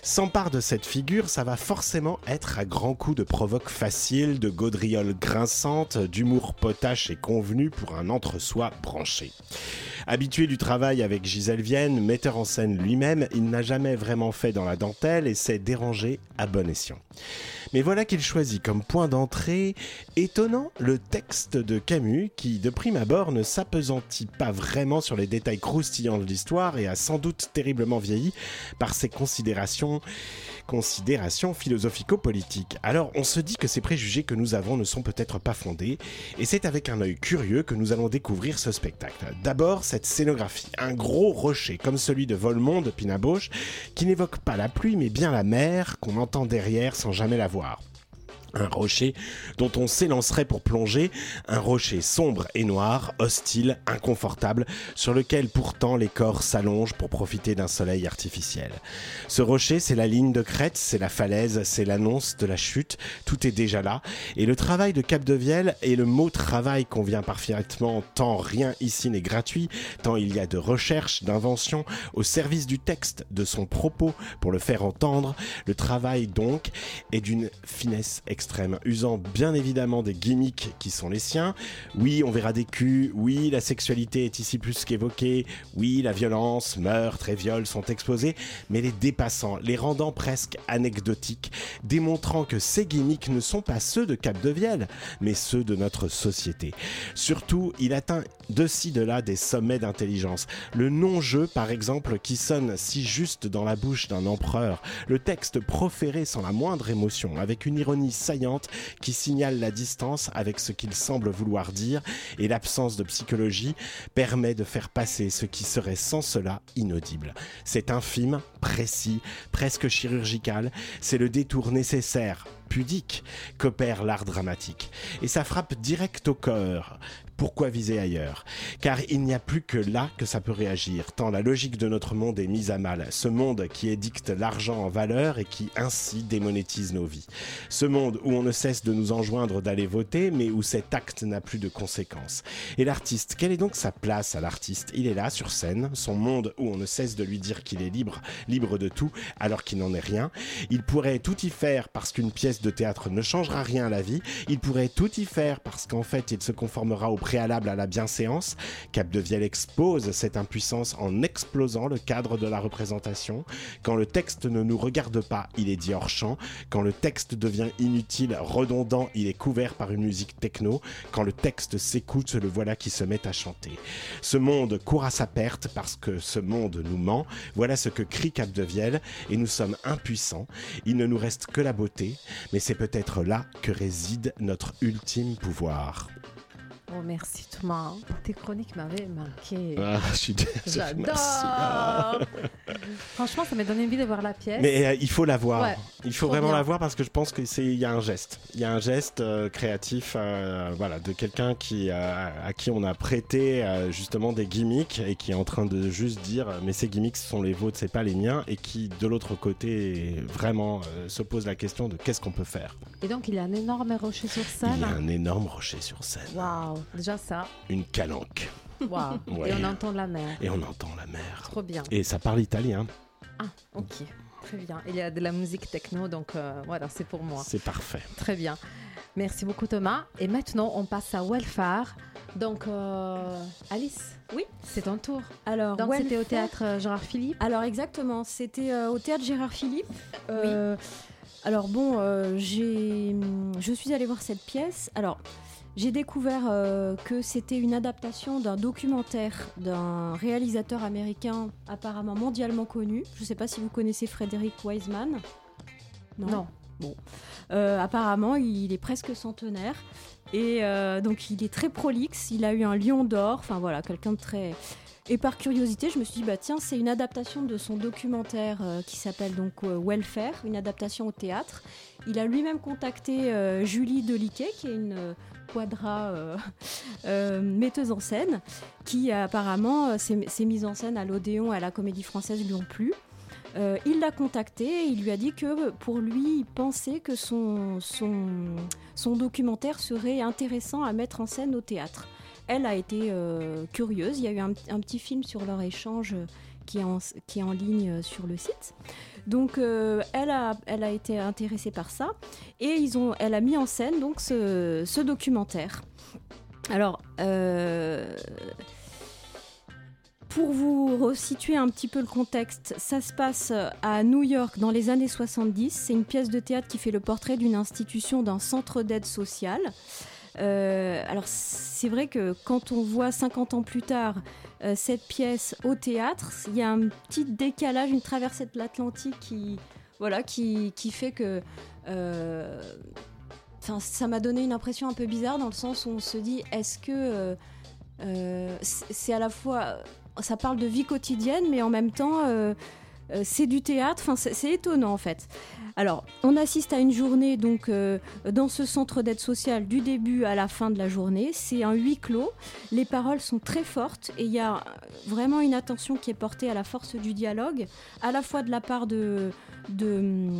s'empare de cette figure, ça va forcément être à grands coups de provoque facile, de gaudrioles grinçantes, d'humour potache et convenu pour un entre-soi branché. Habitué du travail avec Gisèle Vienne, metteur en scène lui-même, il n'a jamais vraiment fait dans la dentelle et s'est dérangé à bon escient. Mais voilà qu'il choisit comme point d'entrée étonnant le texte de Camus qui, de prime abord, ne s'apesantit pas vraiment sur les détails croustillants de l'histoire et a sans doute terriblement vieilli par ses considérations, considérations philosophico-politiques. Alors on se dit que ces préjugés que nous avons ne sont peut-être pas fondés et c'est avec un œil curieux que nous allons découvrir ce spectacle. D'abord cette scénographie, un gros rocher comme celui de Volmont de Pinabauche qui n'évoque pas la pluie mais bien la mer qu'on entend derrière sans jamais la voir. Un rocher dont on s'élancerait pour plonger, un rocher sombre et noir, hostile, inconfortable, sur lequel pourtant les corps s'allongent pour profiter d'un soleil artificiel. Ce rocher, c'est la ligne de crête, c'est la falaise, c'est l'annonce de la chute, tout est déjà là, et le travail de Capdevielle, et le mot travail convient parfaitement, tant rien ici n'est gratuit, tant il y a de recherche, d'invention, au service du texte, de son propos, pour le faire entendre, le travail donc est d'une finesse usant bien évidemment des gimmicks qui sont les siens. Oui, on verra des culs, oui, la sexualité est ici plus qu'évoquée, oui, la violence, meurtre et viol sont exposés, mais les dépassant, les rendant presque anecdotiques, démontrant que ces gimmicks ne sont pas ceux de Capdevielle, mais ceux de notre société. Surtout, il atteint de ci de là des sommets d'intelligence. Le non-jeu, par exemple, qui sonne si juste dans la bouche d'un empereur, le texte proféré sans la moindre émotion, avec une ironie qui signale la distance avec ce qu'il semble vouloir dire et l'absence de psychologie permet de faire passer ce qui serait sans cela inaudible. C'est infime, précis, presque chirurgical, c'est le détour nécessaire pudique qu'opère l'art dramatique. Et ça frappe direct au cœur, pourquoi viser ailleurs Car il n'y a plus que là que ça peut réagir, tant la logique de notre monde est mise à mal. Ce monde qui édicte l'argent en valeur et qui ainsi démonétise nos vies. Ce monde où on ne cesse de nous enjoindre d'aller voter, mais où cet acte n'a plus de conséquences. Et l'artiste, quelle est donc sa place à l'artiste? Il est là, sur scène, son monde où on ne cesse de lui dire qu'il est libre, libre de tout, alors qu'il n'en est rien. Il pourrait tout y faire parce qu'une pièce de théâtre ne changera rien à la vie. Il pourrait tout y faire parce qu'en fait, il se conformera au préalable à la bienséance. Capdevielle expose cette impuissance en explosant le cadre de la représentation. Quand le texte ne nous regarde pas, il est dit hors champ. Quand le texte devient inutile, redondant, il est couvert par une musique techno. Quand le texte s'écoute, le voilà qui se met à chanter. Ce monde court à sa perte parce que ce monde nous ment. Voilà ce que crie Capdevielle et nous sommes impuissants. Il ne nous reste que la beauté, mais c'est peut-être là que réside notre ultime pouvoir. Oh, merci Thomas. Tes chroniques m'avaient manqué. Ah, je suis. J'adore. Franchement, ça m'a donné envie de voir la pièce. Mais euh, il faut la voir. Ouais, il faut vraiment bien. la voir parce que je pense que c'est il y a un geste. Il y a un geste euh, créatif, euh, voilà, de quelqu'un qui à qui on a prêté justement des gimmicks et qui est en train de juste dire mais ces gimmicks sont les vôtres, c'est pas les miens et qui de l'autre côté vraiment se pose la question de qu'est-ce qu'on peut faire. Et donc, il y a un énorme rocher sur Il scène. y a un énorme rocher sur scène, Waouh, déjà ça. une calanque Waouh. Ouais. Et on entend la mer. et on entend la mer. Trop bien. Et ça parle italien, Ah, ok. Très bien. Il y a de la musique techno, donc euh, voilà, c'est pour moi. c'est parfait. Très bien. Merci beaucoup Thomas. Et maintenant, on passe à Welfare. Donc, euh, Alice, Oui. c'est ton tour. Alors, Donc, c'était au théâtre euh, Gérard Philippe. Alors exactement, c'était euh, au théâtre Gérard Philippe. Euh, Alors bon, euh, j'ai, je suis allée voir cette pièce. Alors j'ai découvert euh, que c'était une adaptation d'un documentaire d'un réalisateur américain apparemment mondialement connu. Je ne sais pas si vous connaissez Frédéric Wiseman. Non. Euh, apparemment, il est presque centenaire. Et euh, donc, il est très prolixe. Il a eu un lion d'or. Enfin, voilà, quelqu'un de très. Et par curiosité, je me suis dit, bah tiens, c'est une adaptation de son documentaire euh, qui s'appelle donc euh, Welfare, une adaptation au théâtre. Il a lui-même contacté euh, Julie Deliquet, qui est une quadra euh, euh, metteuse en scène, qui apparemment, euh, ses, ses mises en scène à l'Odéon et à la Comédie Française lui ont plu. Il l'a contacté et il lui a dit que pour lui, il pensait que son, son, documentaire serait intéressant à mettre en scène au théâtre. Elle a été curieuse. Il y a eu un, un petit film sur leur échange qui est en, qui est en ligne sur le site. Donc euh, elle, a, été intéressée par ça et elle a mis en scène donc ce, ce documentaire. Alors, euh, pour vous resituer un petit peu le contexte, ça se passe à New York dans les années 70. C'est une pièce de théâtre qui fait le portrait d'une institution, d'un centre d'aide sociale. Euh, alors c'est vrai que quand on voit 50 ans plus tard euh, cette pièce au théâtre, il y a un petit décalage, une traversée de l'Atlantique qui, voilà, qui, fait que... euh, ça m'a donné une impression un peu bizarre dans le sens où on se dit est-ce que c'est à la fois ça parle de vie quotidienne mais en même temps euh, c'est du théâtre c'est étonnant en fait. Alors on assiste à une journée donc euh, dans ce centre d'aide sociale du début à la fin de la journée. C'est un huis clos. Les paroles sont très fortes et il y a vraiment une attention qui est portée à la force du dialogue à la fois de la part de de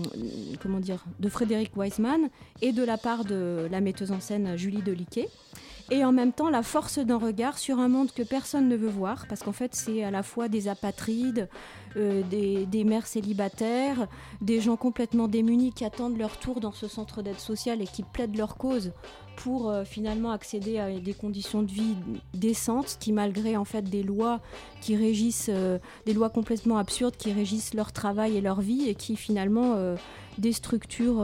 Frédéric Wiseman et de la part de la metteuse en scène Julie Deliquet et en même temps la force d'un regard sur un monde que personne ne veut voir, parce qu'en fait c'est à la fois des apatrides, euh, des, mères célibataires, des gens complètement démunis qui attendent leur tour dans ce centre d'aide sociale et qui plaident leur cause pour euh, finalement accéder à des conditions de vie décentes, qui malgré en fait des lois qui régissent, euh, des lois complètement absurdes qui régissent leur travail et leur vie et qui finalement déstructurent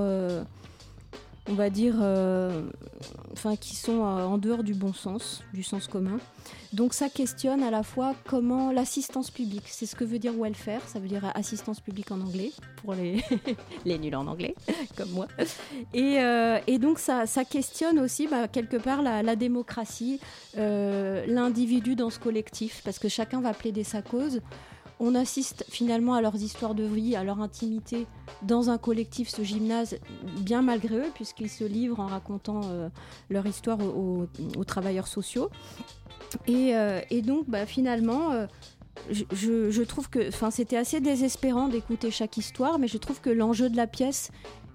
on va dire, euh, enfin, qui sont euh, en dehors du bon sens, du sens commun. Donc ça questionne à la fois comment l'assistance publique, c'est ce que veut dire welfare, ça veut dire assistance publique en anglais, pour les, (laughs) les nuls en anglais, (laughs) comme moi. Et, euh, donc ça, questionne aussi bah, quelque part la démocratie, l'individu dans ce collectif, parce que chacun va plaider sa cause on assiste finalement à leurs histoires de vie, à leur intimité dans un collectif, ce gymnase, bien malgré eux, puisqu'ils se livrent en racontant euh, leur histoire aux, travailleurs sociaux. Et, euh, donc, bah, finalement, euh, je, trouve que c'était assez désespérant d'écouter chaque histoire, mais je trouve que l'enjeu de la pièce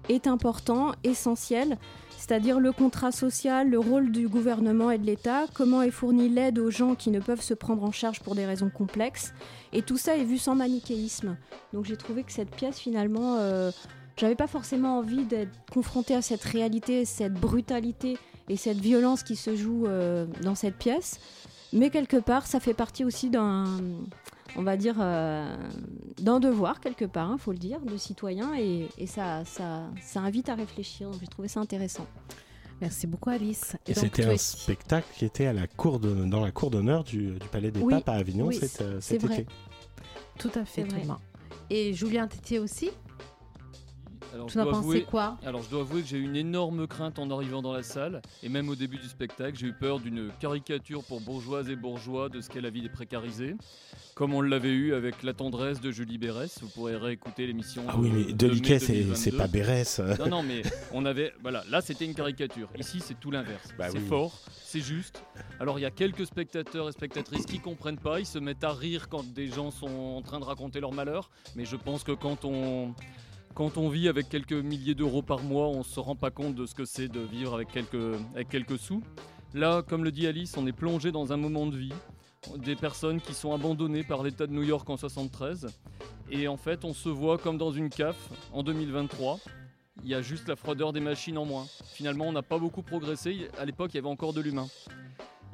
est important, essentiel c'est-à-dire le contrat social, le rôle du gouvernement et de l'État, comment est fournie l'aide aux gens qui ne peuvent se prendre en charge pour des raisons complexes. Et tout ça est vu sans manichéisme. Donc j'ai trouvé que cette pièce, finalement, euh, j'avais pas forcément envie d'être confrontée à cette réalité, cette brutalité et cette violence qui se joue euh, dans cette pièce. Mais quelque part, ça fait partie aussi d'un on va dire, euh, d'un devoir quelque part, il hein, faut le dire, de citoyen, et, ça, ça, ça, invite à réfléchir. Donc j'ai trouvé ça intéressant. Merci beaucoup Alice. Et, c'était un spectacle qui était à la cour dans la cour d'honneur du, Palais des Papes à Avignon oui, cet, euh, cet été. Tout à fait, Thomas. Et Julien Tétier aussi alors, tu as pensé quoi Alors, je dois avouer que j'ai eu une énorme crainte en arrivant dans la salle, et même au début du spectacle, j'ai eu peur d'une caricature pour bourgeoises et bourgeois de ce qu'est la vie des précarisés, comme on l'avait eu avec La tendresse de Julie Bérès. Vous pourrez réécouter l'émission. Ah oui, mais Deliquet, c'est pas Bérès. Non, non, mais on avait. Voilà, là, c'était une caricature. Ici, c'est tout l'inverse. Bah c'est fort, c'est juste. Alors, il y a quelques spectateurs et spectatrices qui comprennent pas, ils se mettent à rire quand des gens sont en train de raconter leur malheur, mais je pense que quand on quand on vit avec quelques milliers d'euros par mois, on ne se rend pas compte de ce que c'est de vivre avec quelques, sous. Là, comme le dit Alice, on est plongé dans un moment de vie, des personnes qui sont abandonnées par l'État de New York en 73. Et en fait, on se voit comme dans une CAF en 2023. Il y a juste la froideur des machines en moins. Finalement, on n'a pas beaucoup progressé. À l'époque, il y avait encore de l'humain.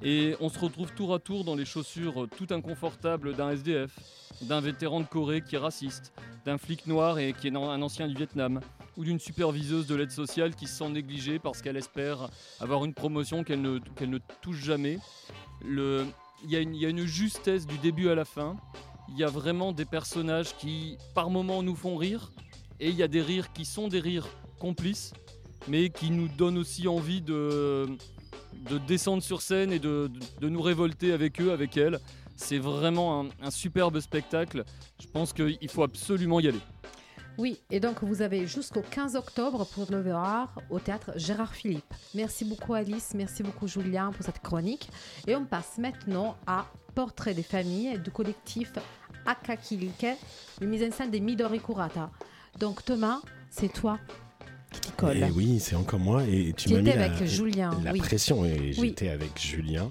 Et on se retrouve tour à tour dans les chaussures tout inconfortables d'un SDF, d'un vétéran de Corée qui est raciste, d'un flic noir et qui est un ancien du Vietnam, ou d'une superviseuse de l'aide sociale qui se sent négligée parce qu'elle espère avoir une promotion qu'elle ne, ne touche jamais. Il y, a une justesse du début à la fin. Il y a vraiment des personnages qui, par moments, nous font rire. Et il y a des rires qui sont des rires complices, mais qui nous donnent aussi envie de, de descendre sur scène et de, nous révolter avec eux, avec elles. C'est vraiment un, superbe spectacle. Je pense qu'il faut absolument y aller. Oui, et donc vous avez jusqu'au 15 octobre pour le voir au théâtre Gérard Philippe. Merci beaucoup Alice, merci beaucoup Julien pour cette chronique. Et on passe maintenant à Portrait des familles du collectif Akakilke, le mise en scène des Midori Kurata. Donc Thomas, c'est toi et eh oui, c'est encore moi. Et tu m'as mis avec la, Julien, la pression et j'étais avec Julien.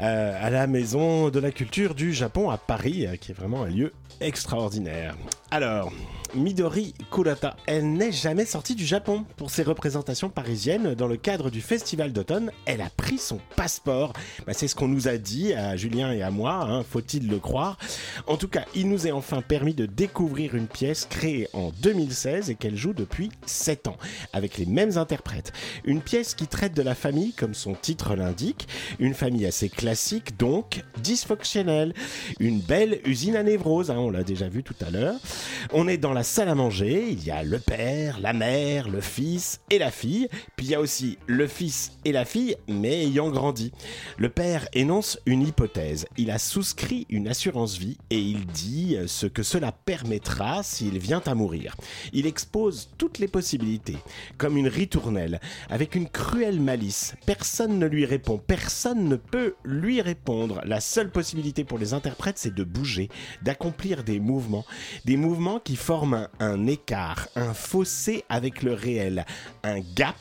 Euh, à la Maison de la Culture du Japon à Paris, euh, qui est vraiment un lieu extraordinaire. Alors, Midori Kurata, elle n'est jamais sortie du Japon. Pour ses représentations parisiennes, dans le cadre du festival d'automne, elle a pris son passeport. Bah, c'est ce qu'on nous a dit à Julien et à moi, hein, faut-il le croire? En tout cas, il nous est enfin permis de découvrir une pièce créée en 2016 et qu'elle joue depuis 7 ans, avec les mêmes interprètes. Une pièce qui traite de la famille, comme son titre l'indique, une famille assez classique, donc dysfonctionnelle. Une belle usine à névrose, hein, on l'a déjà vu tout à l'heure. On est dans la salle à manger, il y a le père, la mère, le fils et la fille. Puis il y a aussi le fils et la fille, mais ayant grandi. Le père énonce une hypothèse. Il a souscrit une assurance vie et il dit ce que cela permettra s'il vient à mourir. Il expose toutes les possibilités, comme une ritournelle, avec une cruelle malice. Personne ne lui répond, personne ne peut lui répondre. La seule possibilité pour les interprètes, c'est de bouger, d'accomplir des mouvements, des mouvements qui forment un, écart, un fossé avec le réel, un gap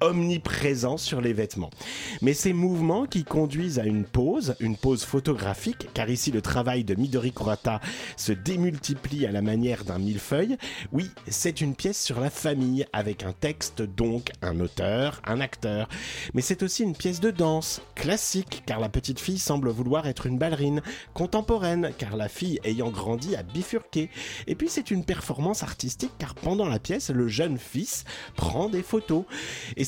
omniprésent sur les vêtements. Mais ces mouvements qui conduisent à une pause, une pause photographique, car ici le travail de Midori Kurata se démultiplie à la manière d'un millefeuille, oui, c'est une pièce sur la famille, avec un texte donc, un auteur, un acteur. Mais c'est aussi une pièce de danse, classique, car la petite fille semble vouloir être une ballerine, contemporaine, car la fille ayant grandi a bifurqué. Et puis c'est une performance artistique, car pendant la pièce, le jeune fils prend des photos.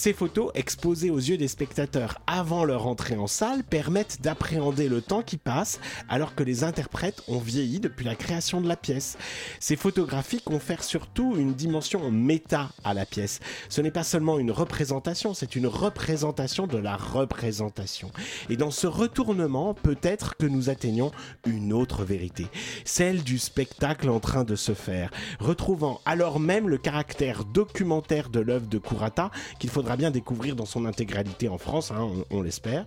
Ces photos, exposées aux yeux des spectateurs avant leur entrée en salle, permettent d'appréhender le temps qui passe alors que les interprètes ont vieilli depuis la création de la pièce. Ces photographies confèrent surtout une dimension méta à la pièce. Ce n'est pas seulement une représentation, c'est une représentation de la représentation. Et dans ce retournement, peut-être que nous atteignons une autre vérité, celle du spectacle en train de se faire, retrouvant alors même le caractère documentaire de l'œuvre de Kurata qu'il faudra bien découvrir dans son intégralité en France, hein, on, l'espère.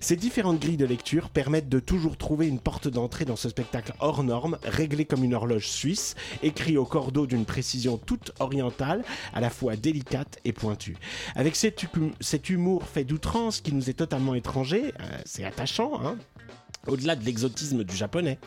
Ces différentes grilles de lecture permettent de toujours trouver une porte d'entrée dans ce spectacle hors norme, réglé comme une horloge suisse, écrit au cordeau d'une précision toute orientale, à la fois délicate et pointue. Avec cet, cet humour fait d'outrance qui nous est totalement étranger, euh, c'est attachant, hein au-delà de l'exotisme du japonais.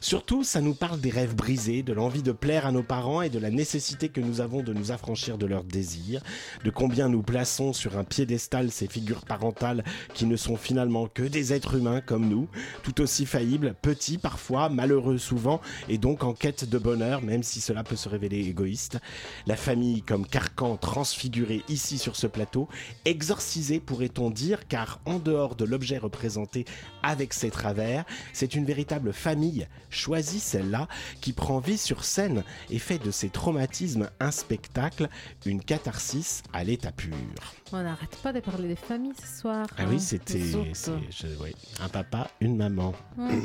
Surtout, ça nous parle des rêves brisés, de l'envie de plaire à nos parents et de la nécessité que nous avons de nous affranchir de leurs désirs, de combien nous plaçons sur un piédestal ces figures parentales qui ne sont finalement que des êtres humains comme nous, tout aussi faillibles, petits parfois, malheureux souvent, et donc en quête de bonheur, même si cela peut se révéler égoïste. La famille comme carcan transfiguré ici sur ce plateau, exorcisé pourrait-on dire, car en dehors de l'objet représenté avec ses travers, c'est une véritable famille, choisie celle-là, qui prend vie sur scène et fait de ses traumatismes un spectacle, une catharsis à l'état pur. On n'arrête pas de parler des familles ce soir. Ah hein, oui, c'était je- oui, un papa, une maman. Hmm.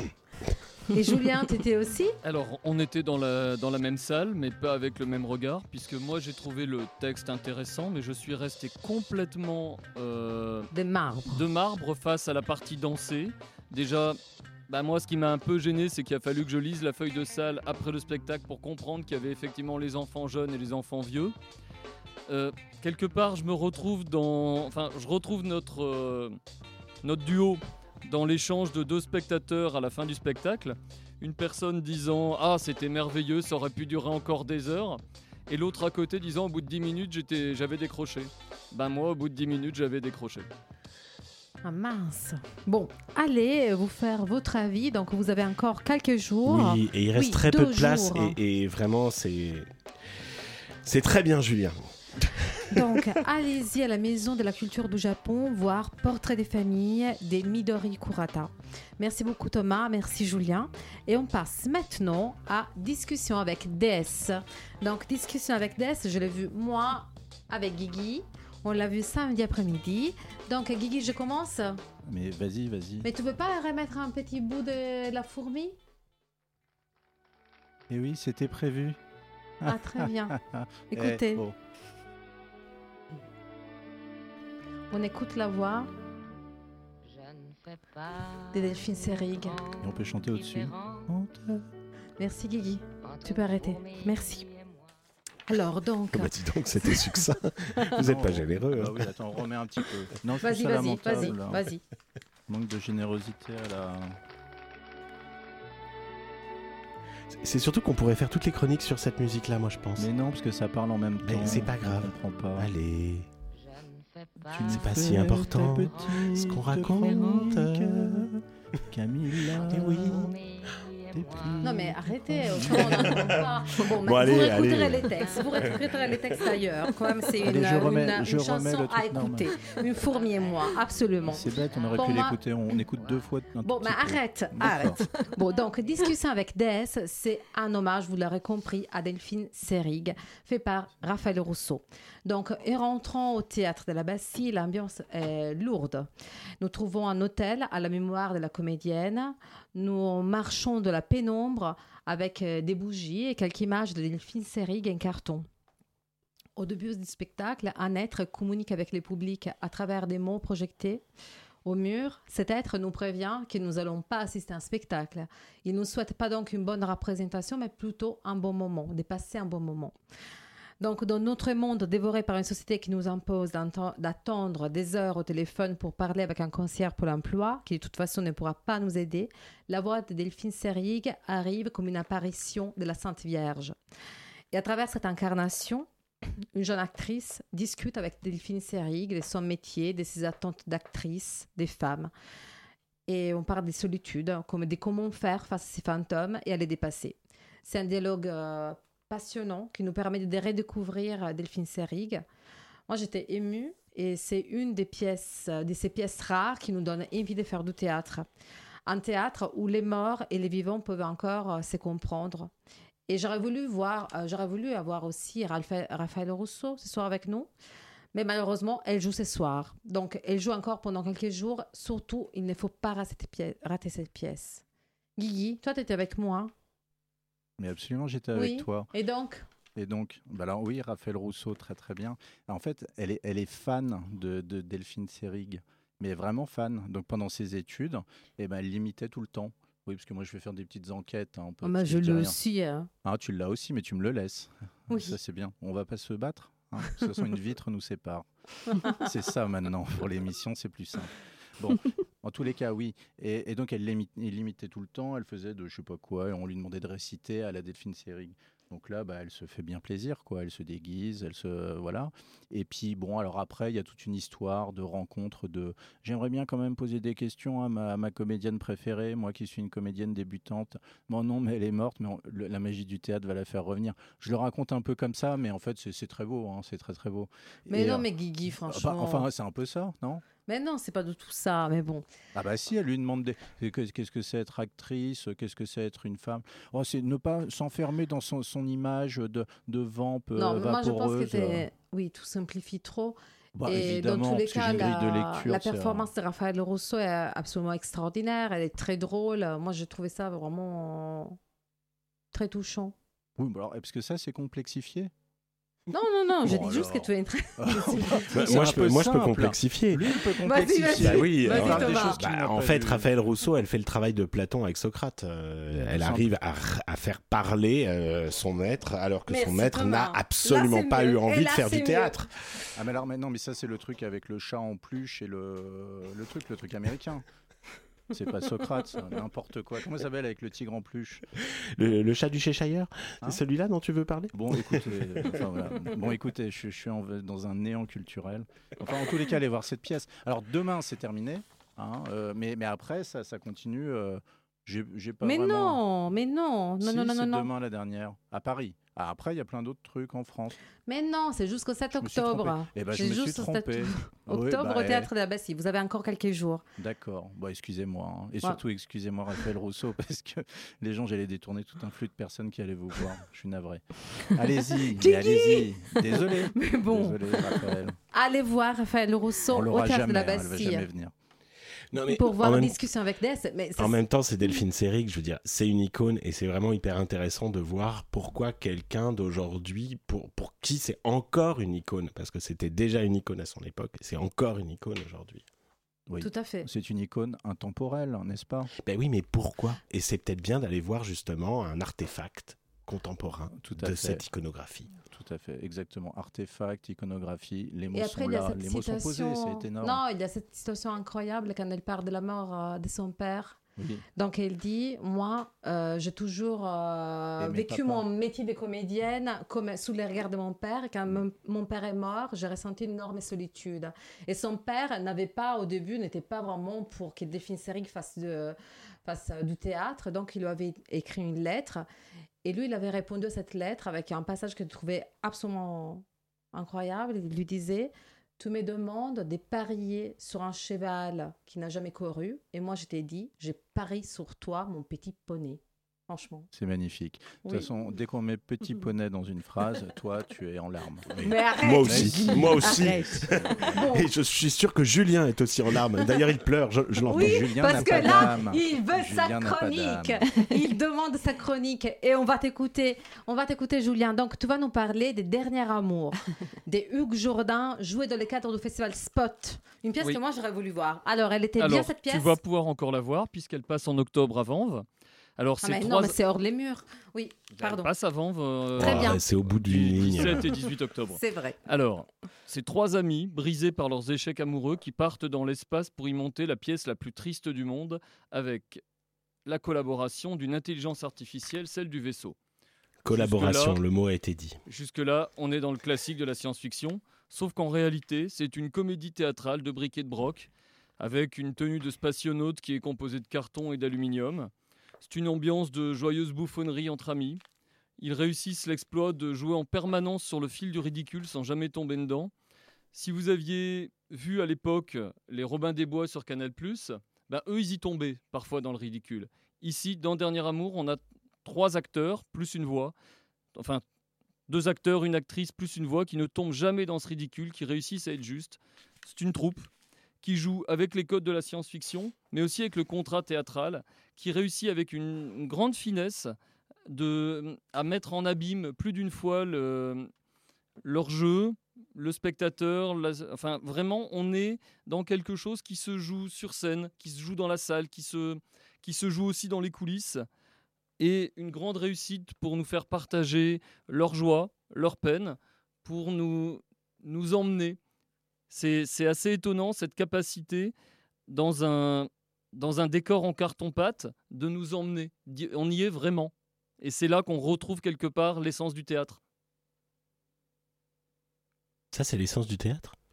Et Julien, (laughs) t'étais aussi Alors, on était dans la, dans la même salle, mais pas avec le même regard, puisque moi j'ai trouvé le texte intéressant, mais je suis resté complètement euh, de marbre. de marbre face à la partie dansée. Déjà, bah moi, ce qui m'a un peu gêné, c'est qu'il a fallu que je lise la feuille de salle après le spectacle pour comprendre qu'il y avait effectivement les enfants jeunes et les enfants vieux. Euh, quelque part, je me retrouve dans, enfin, je retrouve notre euh, notre duo dans l'échange de deux spectateurs à la fin du spectacle. Une personne disant Ah, c'était merveilleux, ça aurait pu durer encore des heures. Et l'autre à côté disant Au bout de 10 minutes, j'avais décroché. Ben moi, au bout de 10 minutes, j'avais décroché. Ah mince. Bon, allez vous faire votre avis. Donc vous avez encore quelques jours. Oui, et il reste Oui, très peu de place et vraiment c'est c'est très bien Julien. (laughs) Donc allez-y à la Maison de la Culture du Japon voir Portrait des familles des Midori Kurata. Merci beaucoup Thomas, merci Julien. Et on passe maintenant à Discussion avec DS. Donc Discussion avec DS, je l'ai vu moi avec Guigui. On l'a vu samedi après-midi. Donc Guigui, je commence. Mais vas-y, vas-y. Mais tu peux pas remettre un petit bout de la fourmi? Et oui, c'était prévu. Ah très bien. (laughs) Eh, Écoutez. oh. On écoute la voix de Delphine Serig. Et on peut chanter au-dessus. Merci Guigui. Tu peux arrêter. Merci. Alors donc, Bah dis donc, c'était succinct. (laughs) Vous n'êtes pas généreux. Bah hein. oui, attends, on remet un petit peu. Non, je vas-y, vas-y, vas-y. Manque de générosité à la. C'est surtout qu'on pourrait faire toutes les chroniques sur cette musique-là, moi je pense. Mais non, parce que ça parle en même Mais temps. c'est pas on grave. comprend pas. Allez, c'est pas si ta important ce qu'on raconte. Camilla. Eh oui. Des Non mais arrêtez, (laughs) on n'entend pas. Bon, Bon, allez, vous réécouterez allez. les textes, vous réécouterez les textes ailleurs. Quand même, c'est une, Allez, je remets- une- je une remets chanson à écouter. Une fourmi et moi, absolument. C'est bête, on aurait Pour pu moi- l'écouter. On, écoute deux fois. Bon, mais arrête, arrête. Bon, donc, Discussion avec DS, c'est un hommage, vous l'aurez compris, à Delphine Serig, fait par Raphaël Rousseau. Donc, et rentrant au théâtre de la Bastille, l'ambiance est lourde. Nous trouvons un hôtel à la mémoire de la comédienne. Nous marchons de la pénombre avec euh, des bougies et quelques images de Delphine Serig en carton. Au début du spectacle, un être communique avec le public à travers des mots projetés au mur. Cet être nous prévient que nous n'allons pas assister à un spectacle. Il ne nous souhaite pas donc une bonne représentation, mais plutôt un bon moment, de passer un bon moment. Donc, dans notre monde dévoré par une société qui nous impose d'attendre des heures au téléphone pour parler avec un concierge pour l'emploi, qui de toute façon ne pourra pas nous aider, la voix de Delphine Seyrig arrive comme une apparition de la Sainte Vierge. Et à travers cette incarnation, une jeune actrice discute avec Delphine Seyrig de son métier, de ses attentes d'actrice, des femmes. Et on parle des solitudes, comme des comment faire face à ces fantômes et à les dépasser. C'est un dialogue euh, passionnant qui nous permet de redécouvrir euh, Delphine Seyrig. Moi, j'étais émue et c'est une des pièces, euh, de ces pièces rares qui nous donne envie de faire du théâtre. Un théâtre où les morts et les vivants peuvent encore euh, se comprendre. Et j'aurais voulu voir, j'aurais voulu avoir aussi Raphaël, Rousseau ce soir avec nous. Mais malheureusement, elle joue ce soir. Donc, elle joue encore pendant quelques jours. Surtout, il ne faut pas rater cette pièce. Rater cette pièce. Guigui, toi, tu étais avec moi. Mais absolument, j'étais avec toi. Et donc Et donc, bah alors oui, Raphaël Rousseau, très très bien. En fait, elle est, elle est fan de, de Delphine Seyrig, mais vraiment fan. Donc pendant ses études, eh ben, elle l'imitait tout le temps. Oui, parce que moi je vais faire des petites enquêtes. hein, on peut- Oh, moi, parce que je l'ai aussi. hein. Ah, tu l'as aussi, mais tu me le laisses. Oui. Ça c'est bien. On va pas se battre. hein. De toute façon, une vitre nous sépare. (laughs) c'est ça maintenant. Pour l'émission, c'est plus simple. Bon, (laughs) en tous les cas, oui. Et, et donc, elle l'imi- elle l'imitait tout le temps. Elle faisait de je sais pas quoi. Et on lui demandait de réciter à la Delphine Seyrig. Donc là, bah, elle se fait bien plaisir, quoi. Elle se déguise, elle se voilà. Et puis bon, alors après, il y a toute une histoire de rencontre. De, j'aimerais bien quand même poser des questions à ma, à ma comédienne préférée, moi qui suis une comédienne débutante. Bon non, mais elle est morte, mais on- le- la magie du théâtre va la faire revenir. Je le raconte un peu comme ça, mais en fait, c'est, très beau, hein, c'est très très beau. Mais Et, non, euh, mais Guigui, bah, franchement. enfin, c'est un peu ça, non? Mais non, c'est pas du tout ça. Mais bon. ah bah si, elle lui demande des- qu'est-ce que c'est être actrice, qu'est-ce que c'est être une femme? Oh, c'est ne pas s'enfermer dans son, son image de, de vampe non, euh, moi, je pense que c'est. Oui, tout simplifie trop. Bah, et dans tous les cas, la, de lecture, la euh, performance de Raphaël Rousseau est absolument extraordinaire. Elle est très drôle. Moi, j'ai trouvé ça vraiment très touchant. Oui, alors, parce que ça, c'est complexifié? Non, non, non, je Bon, dis juste que tu es très. (laughs) Bah, (laughs) moi, un je peu peux, moi, je peux simple. complexifier. Lui, il peut Vas-y, complexifier. vas-y. Bah oui, alors, des choses Bah, en fait. Raphaël Rousseau, elle fait le travail de Platon avec Socrate. Euh, elle arrive à, faire parler euh, son maître, alors que son maître n'a absolument pas mieux. eu envie de faire du mieux. théâtre. Ah mais alors mais non mais ça c'est le truc avec le chat en peluche et le, le truc le truc américain. C'est pas Socrate, n'importe quoi. Comment ça s'appelle avec le tigre en peluche Le, le chat du Cheshire, Hein c'est celui-là dont tu veux parler Bon, écoutez, euh, enfin, voilà. bon, écoutez, je, je suis en- dans un néant culturel. Enfin, en tous les cas, allez voir cette pièce. Alors demain, c'est terminé, hein, euh, mais, mais après, ça, ça continue. euh, j'ai j'ai pas Mais vraiment- non, mais non, non, Si, non, non, c'est non, non. demain la dernière, à Paris. Après, il y a plein d'autres trucs en France. Mais non, c'est jusqu'au 7 Je me suis octobre. trompé. Eh ben, je C'est me suis juste au 7 trompé. (laughs) Oui, octobre bah, au théâtre de la Bastille. Vous avez encore quelques jours. D'accord. Bon, excusez-moi. hein. Et Ouais. surtout, excusez-moi, Raphaël Rousseau, (laughs) parce que les gens, j'allais détourner tout un flux de personnes qui allaient vous voir. Je suis navré. Allez-y, (laughs) allez-y. Désolé. Mais bon, Désolé, Raphaël. allez voir Raphaël Rousseau au théâtre jamais. de la hein, elle va Bastille jamais venir. Non, mais pour voir en même- discussion avec. Mais ça, En même temps, c'est Delphine Seyrig, je veux dire, c'est une icône et c'est vraiment hyper intéressant de voir pourquoi quelqu'un d'aujourd'hui, pour, pour qui c'est encore une icône, parce que c'était déjà une icône à son époque, et c'est encore une icône aujourd'hui. Oui. tout à fait. C'est une icône intemporelle, n'est-ce pas? Ben oui, mais pourquoi? Et c'est peut-être bien d'aller voir justement un artefact contemporain Tout à de fait. cette iconographie. Tout à fait, exactement. Artefact, iconographie, les mots Et après, sont il y a là, cette les mots sont posés, c'est énorme. Non, il y a cette situation incroyable quand elle parle de la mort euh, de son père. Oui. Donc elle dit, moi, euh, j'ai toujours euh, vécu papa. mon métier de comédienne comme sous les regards de mon père. Et Quand mon, mon père est mort, j'ai ressenti une énorme solitude. Et son père n'avait pas, au début, n'était pas vraiment pour que Delphine Seyrig fasse, de, fasse euh, du théâtre. Donc il lui avait écrit une lettre. Et lui, il avait répondu à cette lettre avec un passage que je trouvais absolument incroyable. Il lui disait Tu me demandes de parier sur un cheval qui n'a jamais couru. Et moi, je t'ai dit J'ai parié sur toi, mon petit poney. Franchement. C'est magnifique. De Oui. toute façon, dès qu'on met petit poney dans une phrase, (laughs) toi, tu es en larmes. Mais arrête Moi aussi, moi aussi. (laughs) Et je suis sûr que Julien est aussi en larmes. D'ailleurs, il pleure, je, je l'entends. Oui, Julien parce que pas là, il veut Julien sa chronique. (laughs) Il demande sa chronique et on va t'écouter. On va t'écouter, Julien. Donc, tu vas nous parler des derniers amours, des Hugues Jourdain, joués dans le cadre du festival Spot. Une pièce Oui. que moi j'aurais voulu voir. Alors, elle était bien cette pièce tu vas pouvoir encore la voir puisqu'elle passe en octobre à Vanves. Alors, Ah, c'est mais trois... Non, mais c'est hors les murs. Oui, Elle pardon. passe avant. euh, Très bien. C'est au bout ligne. 17 et 18 octobre. C'est vrai. Alors, c'est trois amis brisés par leurs échecs amoureux qui partent dans l'espace pour y monter la pièce la plus triste du monde avec la collaboration d'une intelligence artificielle, celle du vaisseau. Collaboration, le mot a été dit. Jusque-là, on est dans le classique de la science-fiction, sauf qu'en réalité, c'est une comédie théâtrale de briquet de broc, avec une tenue de spationaute qui est composée de carton et d'aluminium. C'est une ambiance de joyeuse bouffonnerie entre amis. Ils réussissent l'exploit de jouer en permanence sur le fil du ridicule sans jamais tomber dedans. Si vous aviez vu à l'époque les Robins des Bois sur Canal+, ben eux, ils y tombaient parfois dans le ridicule. Ici, dans Dernier Amour, on a trois acteurs plus une voix. Enfin, deux acteurs, une actrice plus une voix qui ne tombent jamais dans ce ridicule, qui réussissent à être juste. C'est une troupe qui joue avec les codes de la science-fiction, mais aussi avec le contrat théâtral, qui réussit avec une, grande finesse à mettre en abîme plus d'une fois le- leur jeu, le spectateur. enfin, vraiment, on est dans quelque chose qui se joue sur scène, qui se joue dans la salle, qui se, joue aussi dans les coulisses et une grande réussite pour nous faire partager leur joie, leur peine, pour nous emmener. C'est c'est assez étonnant cette capacité dans un, dans un décor en carton-pâte de nous emmener. On y est vraiment. Et c'est là qu'on retrouve quelque part l'essence du théâtre. Ça, c'est l'essence du théâtre? (laughs)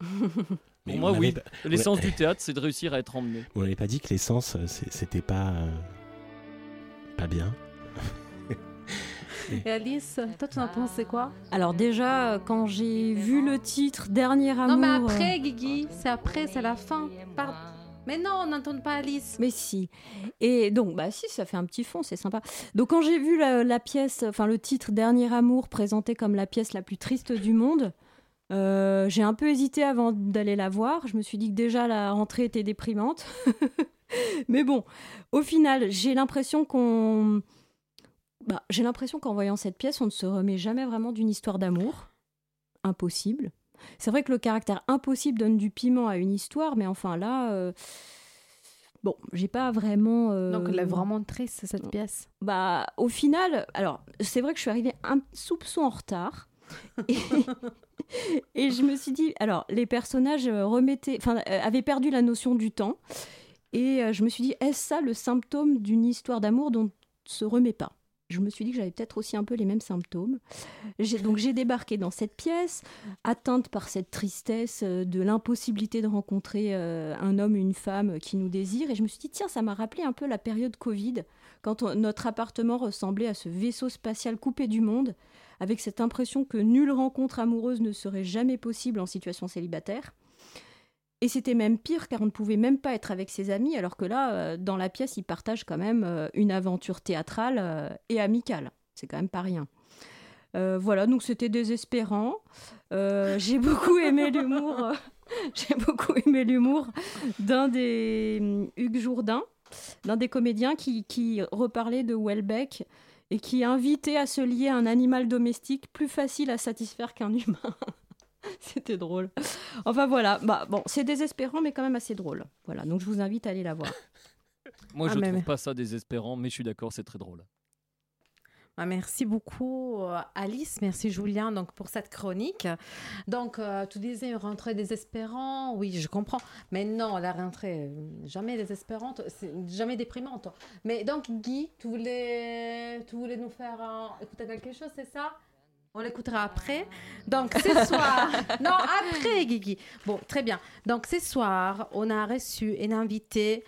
Pour on moi, oui. pas- L'essence Ouais. du théâtre, c'est de réussir à être emmené. On n'avait pas dit que l'essence, euh, c'était pas. euh, pas bien. Et Alice, toi, tu en pensais quoi? Alors déjà, quand j'ai vu le titre Dernier amour... Non, mais euh, après, Guigui, c'est après, c'est la fin. Pardon. Mais non, on n'entend pas Alice. Mais si. Et donc, bah si, ça fait un petit fond, c'est sympa. Donc quand j'ai vu la, la pièce, enfin le titre Dernier amour présenté comme la pièce la plus triste du monde, euh, j'ai un peu hésité avant d'aller la voir. Je me suis dit que déjà la rentrée était déprimante. (laughs) Mais bon, au final, j'ai l'impression qu'on... Bah, j'ai l'impression qu'en voyant cette pièce, on ne se remet jamais vraiment d'une histoire d'amour. Impossible. C'est vrai que le caractère impossible donne du piment à une histoire, mais enfin là... euh, Bon, j'ai pas vraiment. euh, Donc, elle est vraiment triste, cette pièce. Bah, au final, alors, c'est vrai que je suis arrivée un soupçon en retard. Et, (laughs) et je me suis dit, alors, les personnages euh, remettaient, enfin, euh, avaient perdu la notion du temps. Et je me suis dit, est-ce ça le symptôme d'une histoire d'amour dont on ne se remet pas? Je me suis dit que j'avais peut-être aussi un peu les mêmes symptômes. Donc j'ai débarqué dans cette pièce, atteinte par cette tristesse euh, de l'impossibilité de rencontrer euh, un homme, une femme qui nous désire. Et je me suis dit, tiens, ça m'a rappelé un peu la période Covid, quand notre appartement ressemblait à ce vaisseau spatial coupé du monde, avec cette impression que nulle rencontre amoureuse ne serait jamais possible en situation célibataire. Et c'était même pire car on ne pouvait même pas être avec ses amis, alors que là, euh, dans la pièce, ils partagent quand même euh, une aventure théâtrale euh, et amicale. C'est quand même pas rien. Euh, voilà, donc c'était désespérant. Euh, (laughs) j'ai beaucoup aimé l'humour. (laughs) j'ai beaucoup aimé l'humour d'un des hum, Hugues Jourdain, d'un des comédiens qui, qui reparlait de Welbeck et qui invitait à se lier à un animal domestique plus facile à satisfaire qu'un humain. (laughs) (laughs) C'était drôle. Enfin voilà, bah bon, c'est désespérant mais quand même assez drôle. Voilà, donc je vous invite à aller la voir. (laughs) Moi, Ah, je mais- trouve pas ça désespérant, mais je suis d'accord, c'est très drôle. Ah, merci beaucoup euh, Alice, merci Julien donc pour cette chronique. Donc euh, tu disais une rentrée désespérante, oui je comprends, mais non la rentrée euh, jamais désespérante, jamais déprimante. Mais donc Guy, tu voulais, tu voulais nous faire euh, écouter quelque chose, c'est ça? On l'écoutera après. Donc, ce soir. (laughs) non, après, Guigui. Bon, très bien. Donc, ce soir, on a reçu un invité,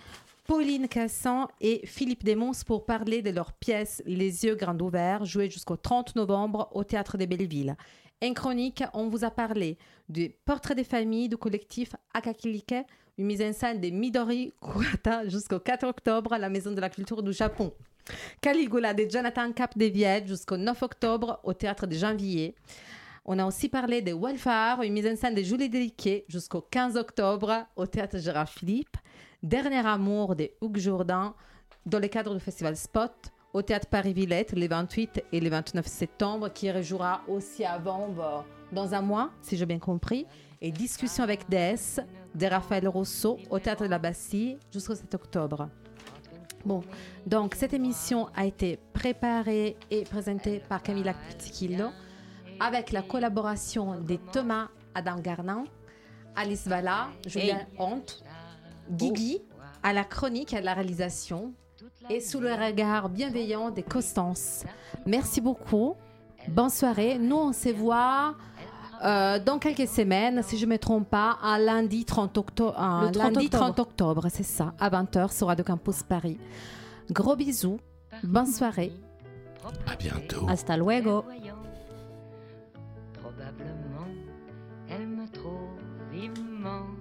Pauline Cassan et Philippe Desmons, pour parler de leur pièce Les yeux grands ouverts, jouée jusqu'au 30 novembre au Théâtre des Bellevilles. En chronique, on vous a parlé du portrait des familles du collectif Akakilike, une mise en scène de Midori Kuwata jusqu'au 4 octobre à la Maison de la Culture du Japon. Caligula de Jonathan Capdevielle jusqu'au 9 octobre au théâtre de Janvier. On a aussi parlé de Welfare, une mise en scène de Julie Deliquet jusqu'au 15 octobre au théâtre Gérard Philippe. Dernier amour de Hugues Jourdain dans le cadre du festival Spot au théâtre Paris-Villette les 28 et les 29 septembre qui rejouera aussi avant dans un mois, si j'ai bien compris. Et discussion avec DS de Raphaël Rousseau au théâtre de la Bastille jusqu'au 7 octobre. Bon, donc cette émission a été préparée et présentée par Camilla Pitiquillo avec la collaboration de Thomas Adam Garnan, Alice Valla, Julien Honte, Guigui à la chronique et à la réalisation et sous le regard bienveillant des Constance. Merci beaucoup. Bonne soirée. Nous, on se voit euh, dans quelques semaines, si je ne me trompe pas, un lundi 30 octobre. Un Le 30 lundi octobre. 30 octobre, c'est ça, à 20h sur Radio Campus Paris. Gros bisous. Bonne soirée. À bientôt. Hasta luego. Probablement, elle me trouve immense.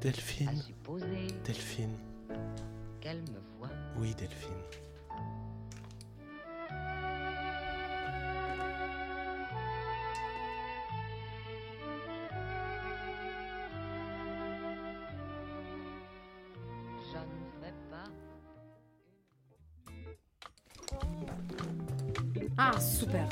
Delphine. À Delphine. qu'elle me voit. Oui, Delphine. Ah, super.